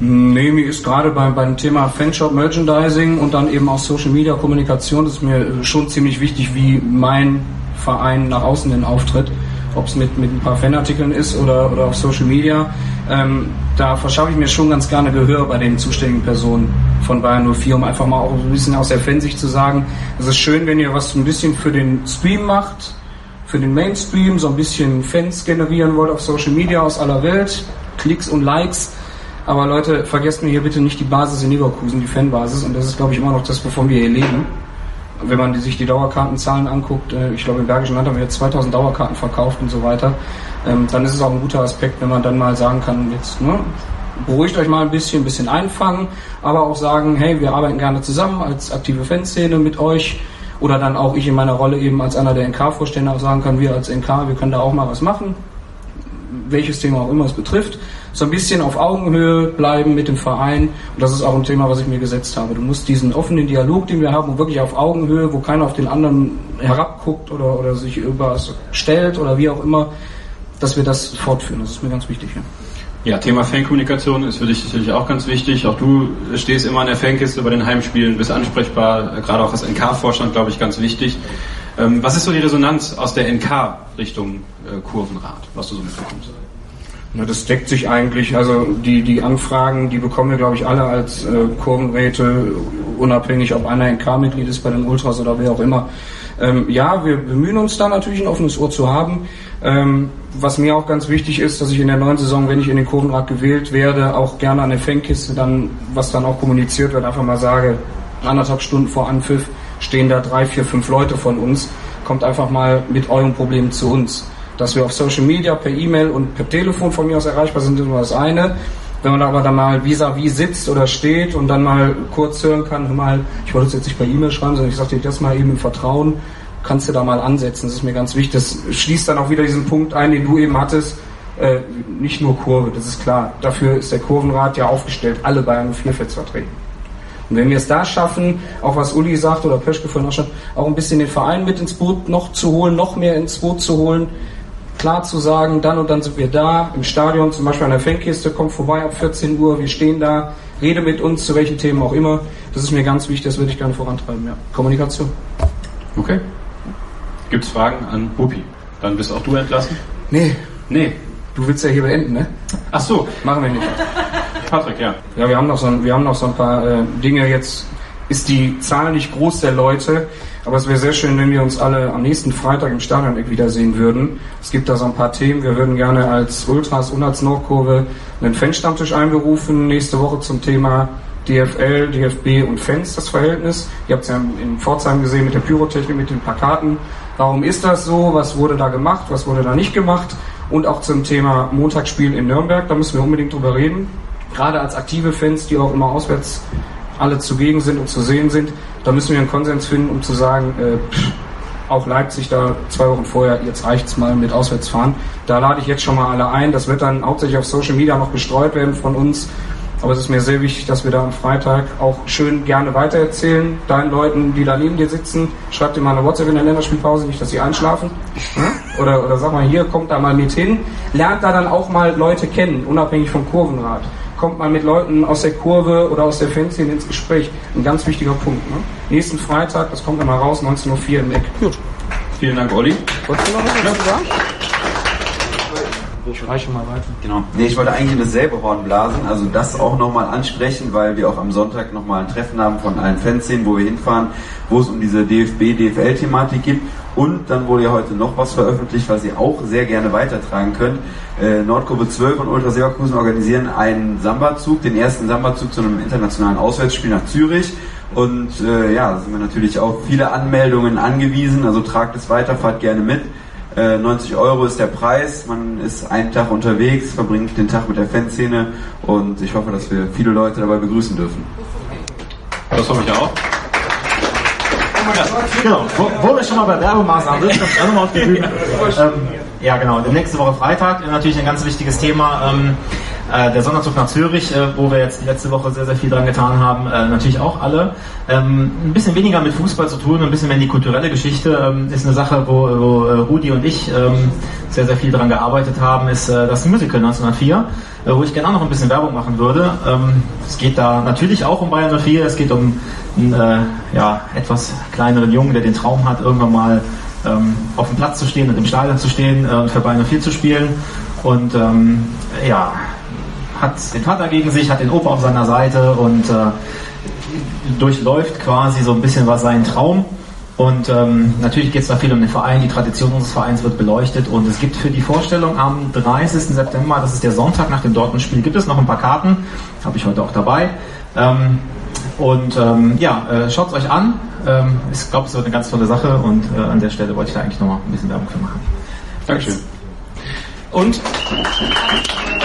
Speaker 4: Nee, mir ist gerade beim, beim Thema Fanshop Merchandising und dann eben auch Social Media Kommunikation, ist mir schon ziemlich wichtig, wie mein Verein nach außen hin auftritt. Ob es mit, mit ein paar Fanartikeln ist oder, oder auf Social Media. Ähm, da verschaffe ich mir schon ganz gerne Gehör bei den zuständigen Personen von Bayern 04, um einfach mal auch ein bisschen aus der Fansicht zu sagen, es ist schön, wenn ihr was ein bisschen für den Stream macht, für den Mainstream, so ein bisschen Fans generieren wollt auf Social Media aus aller Welt, Klicks und Likes aber Leute, vergesst mir hier bitte nicht die Basis in Leverkusen, die Fanbasis. Und das ist, glaube ich, immer noch das, wovon wir hier leben. Wenn man sich die Dauerkartenzahlen anguckt, äh, ich glaube, im Bergischen Land haben wir jetzt 2000 Dauerkarten verkauft und so weiter, ähm, dann ist es auch ein guter Aspekt, wenn man dann mal sagen kann, jetzt, ne, beruhigt euch mal ein bisschen, ein bisschen einfangen, aber auch sagen, hey, wir arbeiten gerne zusammen als aktive Fanszene mit euch. Oder dann auch ich in meiner Rolle eben als einer der NK-Vorstände auch sagen kann, wir als NK, wir können da auch mal was machen, welches Thema auch immer es betrifft so ein bisschen auf Augenhöhe bleiben mit dem Verein. Und das ist auch ein Thema, was ich mir gesetzt habe. Du musst diesen offenen Dialog, den wir haben, wirklich auf Augenhöhe, wo keiner auf den anderen herabguckt oder, oder sich überstellt oder wie auch immer, dass wir das fortführen. Das ist mir ganz wichtig. Ja.
Speaker 14: Ja, Thema Fankommunikation ist für dich natürlich auch ganz wichtig. Auch du stehst immer an der Fankiste bei den Heimspielen, bist ansprechbar, gerade auch als NK-Vorstand, glaube ich, ganz wichtig. Ähm, was ist so die Resonanz aus der NK Richtung äh, Kurvenrad, was du so mitbekommst?
Speaker 4: Na, das deckt sich eigentlich. Also die, die Anfragen, die bekommen wir, glaube ich, alle als äh, Kurvenräte, unabhängig, ob einer NK-Mitglied ist bei den Ultras oder wer auch immer. Ähm, ja, wir bemühen uns da natürlich ein offenes Ohr zu haben. Ähm, was mir auch ganz wichtig ist, dass ich in der neuen Saison, wenn ich in den Kurvenrat gewählt werde, auch gerne an der Fangkiste dann, was dann auch kommuniziert wird, einfach mal sage, anderthalb Stunden vor Anpfiff stehen da drei, vier, fünf Leute von uns. Kommt einfach mal mit euren Problemen zu uns. Dass wir auf Social Media, per E-Mail und per Telefon von mir aus erreichbar sind, ist nur das eine. Wenn man aber dann mal vis-à-vis -vis sitzt oder steht und dann mal kurz hören kann, mal, ich wollte es jetzt nicht per E-Mail schreiben, sondern ich sage dir das mal eben im Vertrauen, kannst du da mal ansetzen. Das ist mir ganz wichtig. Das schließt dann auch wieder diesen Punkt ein, den du eben hattest. Äh, nicht nur Kurve, das ist klar. Dafür ist der Kurvenrat ja aufgestellt, alle Bayern 4 Fets vertreten. Und wenn wir es da schaffen, auch was Uli sagt oder Pöschke vorhin auch schon, auch ein bisschen den Verein mit ins Boot noch zu holen, noch mehr ins Boot zu holen, klar zu sagen, dann und dann sind wir da im Stadion, zum Beispiel an der Fankiste, kommt vorbei ab 14 Uhr, wir stehen da, rede mit uns zu welchen Themen auch immer. Das ist mir ganz wichtig, das würde ich gerne vorantreiben. Ja. Kommunikation.
Speaker 14: Okay. Gibt es Fragen an Bupi? Dann bist auch du entlassen?
Speaker 4: Nee.
Speaker 14: Nee.
Speaker 4: Du willst ja hier beenden, ne?
Speaker 14: Ach so.
Speaker 4: Machen wir nicht.
Speaker 14: Patrick, ja.
Speaker 4: Ja, wir haben noch so ein, wir haben noch so ein paar äh, Dinge jetzt. Ist die Zahl nicht groß der Leute? Aber es wäre sehr schön, wenn wir uns alle am nächsten Freitag im Stadion wiedersehen würden. Es gibt da so ein paar Themen. Wir würden gerne als Ultras und als Nordkurve einen Fanstammtisch einberufen nächste Woche zum Thema DFL, DFB und Fans, das Verhältnis. Ihr habt es ja in Pforzheim gesehen mit der Pyrotechnik, mit den Plakaten. Warum ist das so? Was wurde da gemacht? Was wurde da nicht gemacht? Und auch zum Thema Montagsspiel in Nürnberg, da müssen wir unbedingt drüber reden. Gerade als aktive Fans, die auch immer auswärts alle zugegen sind und zu sehen sind, da müssen wir einen Konsens finden, um zu sagen, äh, pff, auch Leipzig da zwei Wochen vorher, jetzt reicht's mal mit Auswärtsfahren. Da lade ich jetzt schon mal alle ein. Das wird dann hauptsächlich auf Social Media noch bestreut werden von uns. Aber es ist mir sehr wichtig, dass wir da am Freitag auch schön gerne weitererzählen. Deinen Leuten, die da neben dir sitzen, schreibt dir mal eine WhatsApp in der Länderspielpause, nicht, dass sie einschlafen. Oder, oder sag mal hier, kommt da mal mit hin. Lernt da dann auch mal Leute kennen, unabhängig vom Kurvenrad kommt man mit Leuten aus der Kurve oder aus der Fanszene ins Gespräch. Ein ganz wichtiger Punkt. Ne? Nächsten Freitag, das kommt dann mal raus, 19.04 Uhr im Eck.
Speaker 14: Gut. Vielen Dank, Olli.
Speaker 4: Wolltest du noch was sagen? Ich reiche mal weiter.
Speaker 11: Genau. Nee, ich wollte eigentlich in dasselbe Horn blasen, also das auch nochmal ansprechen, weil wir auch am Sonntag nochmal ein Treffen haben von allen Fanszenen, wo wir hinfahren, wo es um diese DFB-DFL-Thematik gibt. Und dann wurde ja heute noch was veröffentlicht, was ihr auch sehr gerne weitertragen könnt. Äh, Nordkurve 12 und Ultra Leverkusen organisieren einen Samba-Zug, den ersten Samba-Zug zu einem internationalen Auswärtsspiel nach Zürich. Und äh, ja, da sind wir natürlich auf viele Anmeldungen angewiesen, also tragt es weiter, fahrt gerne mit. Äh, 90 Euro ist der Preis, man ist einen Tag unterwegs, verbringt den Tag mit der Fanszene und ich hoffe, dass wir viele Leute dabei begrüßen dürfen.
Speaker 14: Das hoffe ich auch.
Speaker 10: Genau, wo, wo wir schon mal bei Werbemaßnahmen sind, kommt auch nochmal auf die Bühne. Ähm, ja, genau, nächste Woche Freitag, natürlich ein ganz wichtiges Thema. Ähm, Äh, der Sonderzug nach Zürich, äh, wo wir jetzt letzte Woche sehr, sehr viel dran getan haben, äh, natürlich auch alle. Ähm, ein bisschen weniger mit Fußball zu tun, ein bisschen mehr die kulturelle Geschichte ähm, ist eine Sache, wo, wo äh, Rudi und ich ähm, sehr, sehr viel dran gearbeitet haben, ist äh, das Musical 1904, äh, wo ich gerne auch noch ein bisschen Werbung machen würde. Ähm, es geht da natürlich auch um Bayern 04, es geht um einen ja, etwas kleineren Jungen, der den Traum hat, irgendwann mal ähm, auf dem Platz zu stehen und im Stadion zu stehen und für Bayern 04 zu spielen. Und ähm, ja, hat den Vater gegen sich, hat den Opa auf seiner Seite und äh, durchläuft quasi so ein bisschen was seinen Traum. Und ähm, natürlich geht es da viel um den Verein, die Tradition unseres Vereins wird beleuchtet und es gibt für die Vorstellung am 30. September, das ist der Sonntag nach dem Dortmund-Spiel, gibt es noch ein paar Karten, habe ich heute auch dabei. Ähm, und ähm, ja, äh, schaut es euch an. Ähm, ich glaube, es wird eine ganz tolle Sache und äh, an der Stelle wollte ich da eigentlich nochmal ein bisschen Werbung für machen.
Speaker 2: Dankeschön. Und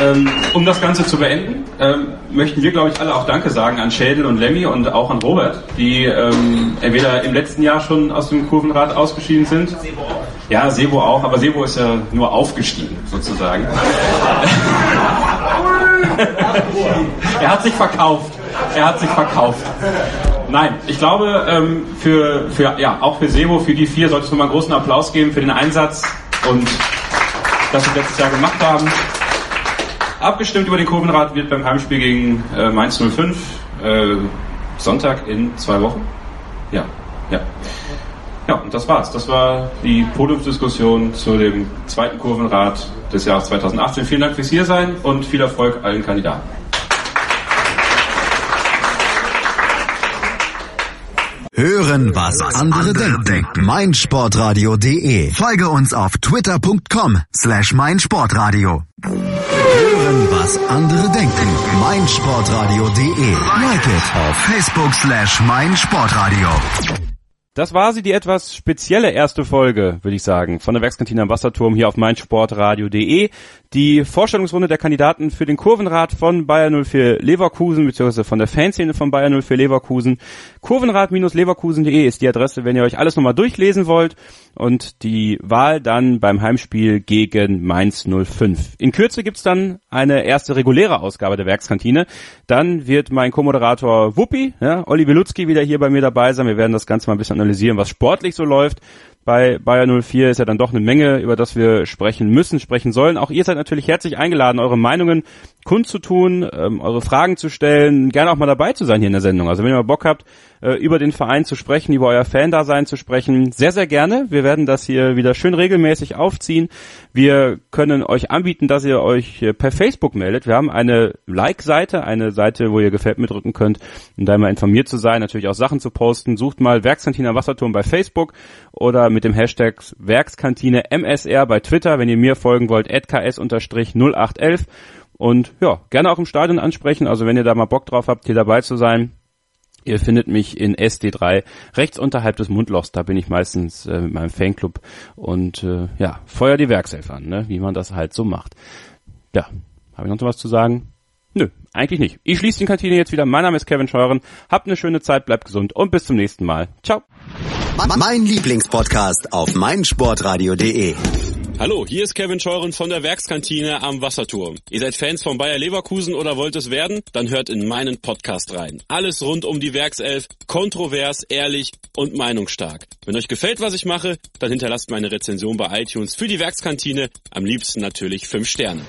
Speaker 2: ähm, um das Ganze zu beenden, ähm, möchten wir, glaube ich, alle auch Danke sagen an Schädel und Lemmy und auch an Robert, die ähm, entweder im letzten Jahr schon aus dem Kurvenrad ausgeschieden sind. Ja, Sebo auch, aber Sebo ist ja nur aufgestiegen, sozusagen. er hat sich verkauft. Er hat sich verkauft. Nein, ich glaube, ähm, für, für, ja, auch für Sebo, für die vier sollte es nochmal einen großen Applaus geben für den Einsatz und das wir letztes Jahr gemacht haben. Abgestimmt über den Kurvenrat wird beim Heimspiel gegen äh, Mainz 05 äh, Sonntag in zwei Wochen. Ja, ja. Ja, und das war's. Das war die Podiumsdiskussion zu dem zweiten Kurvenrat des Jahres 2018. Vielen Dank fürs Hiersein und viel Erfolg allen Kandidaten.
Speaker 1: Hören, was andere denken. meinsportradio.de. Folge uns auf twitter.com slash meinsportradio. Hören, was andere denken. meinsportradio.de. Like it auf Facebook slash meinsportradio.
Speaker 2: Das war sie, die etwas spezielle erste Folge, würde ich sagen, von der Werkskantine am Wasserturm hier auf meinsportradio.de. Die Vorstellungsrunde der Kandidaten für den Kurvenrat von Bayer 04 Leverkusen, beziehungsweise von der Fanszene von Bayer 04 Leverkusen. Kurvenrat-leverkusen.de ist die Adresse, wenn ihr euch alles nochmal durchlesen wollt. Und die Wahl dann beim Heimspiel gegen Mainz 05. In Kürze gibt's dann eine erste reguläre Ausgabe der Werkskantine. Dann wird mein Co-Moderator Wuppi, ja, Olli Belutski, wieder hier bei mir dabei sein. Wir werden das Ganze mal ein bisschen analysieren, was sportlich so läuft bei Bayer 04 ist ja dann doch eine Menge, über das wir sprechen müssen, sprechen sollen. Auch ihr seid natürlich herzlich eingeladen, eure Meinungen kundzutun, ähm, eure Fragen zu stellen, gerne auch mal dabei zu sein hier in der Sendung. Also wenn ihr mal Bock habt, äh, über den Verein zu sprechen, über euer Fan-Dasein zu sprechen, sehr, sehr gerne. Wir werden das hier wieder schön regelmäßig aufziehen. Wir können euch anbieten, dass ihr euch per Facebook meldet. Wir haben eine Like-Seite, eine Seite, wo ihr gefällt mitdrücken könnt, um da immer informiert zu sein, natürlich auch Sachen zu posten. Sucht mal Werkskantine Wasserturm bei Facebook oder mit dem Hashtag Werkskantine MSR bei Twitter, wenn ihr mir folgen wollt, ks-0811 und ja, gerne auch im Stadion ansprechen. Also wenn ihr da mal Bock drauf habt, hier dabei zu sein, Ihr findet mich in SD3 rechts unterhalb des Mundlochs. Da bin ich meistens äh, mit meinem Fanclub und äh, ja, feuer die Werkself an, ne? wie man das halt so macht. Ja, habe ich noch was zu sagen? Nö, eigentlich nicht. Ich schließe die Kantine jetzt wieder. Mein Name ist Kevin Scheuren. Habt eine schöne Zeit, bleibt gesund und bis zum nächsten Mal. Ciao.
Speaker 1: Mein Lieblingspodcast auf meinsportradio.de.
Speaker 17: Hallo, hier ist Kevin Scheuren von der Werkskantine am Wasserturm. Ihr seid Fans von Bayer Leverkusen oder wollt es werden? Dann hört in meinen Podcast rein. Alles rund um die Werkself, kontrovers, ehrlich und meinungsstark. Wenn euch gefällt, was ich mache, dann hinterlasst meine Rezension bei iTunes für die Werkskantine. Am liebsten natürlich 5 Sterne.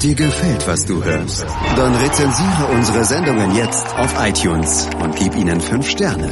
Speaker 1: Dir gefällt, was du hörst? Dann rezensiere unsere Sendungen jetzt auf iTunes und gib ihnen 5 Sterne.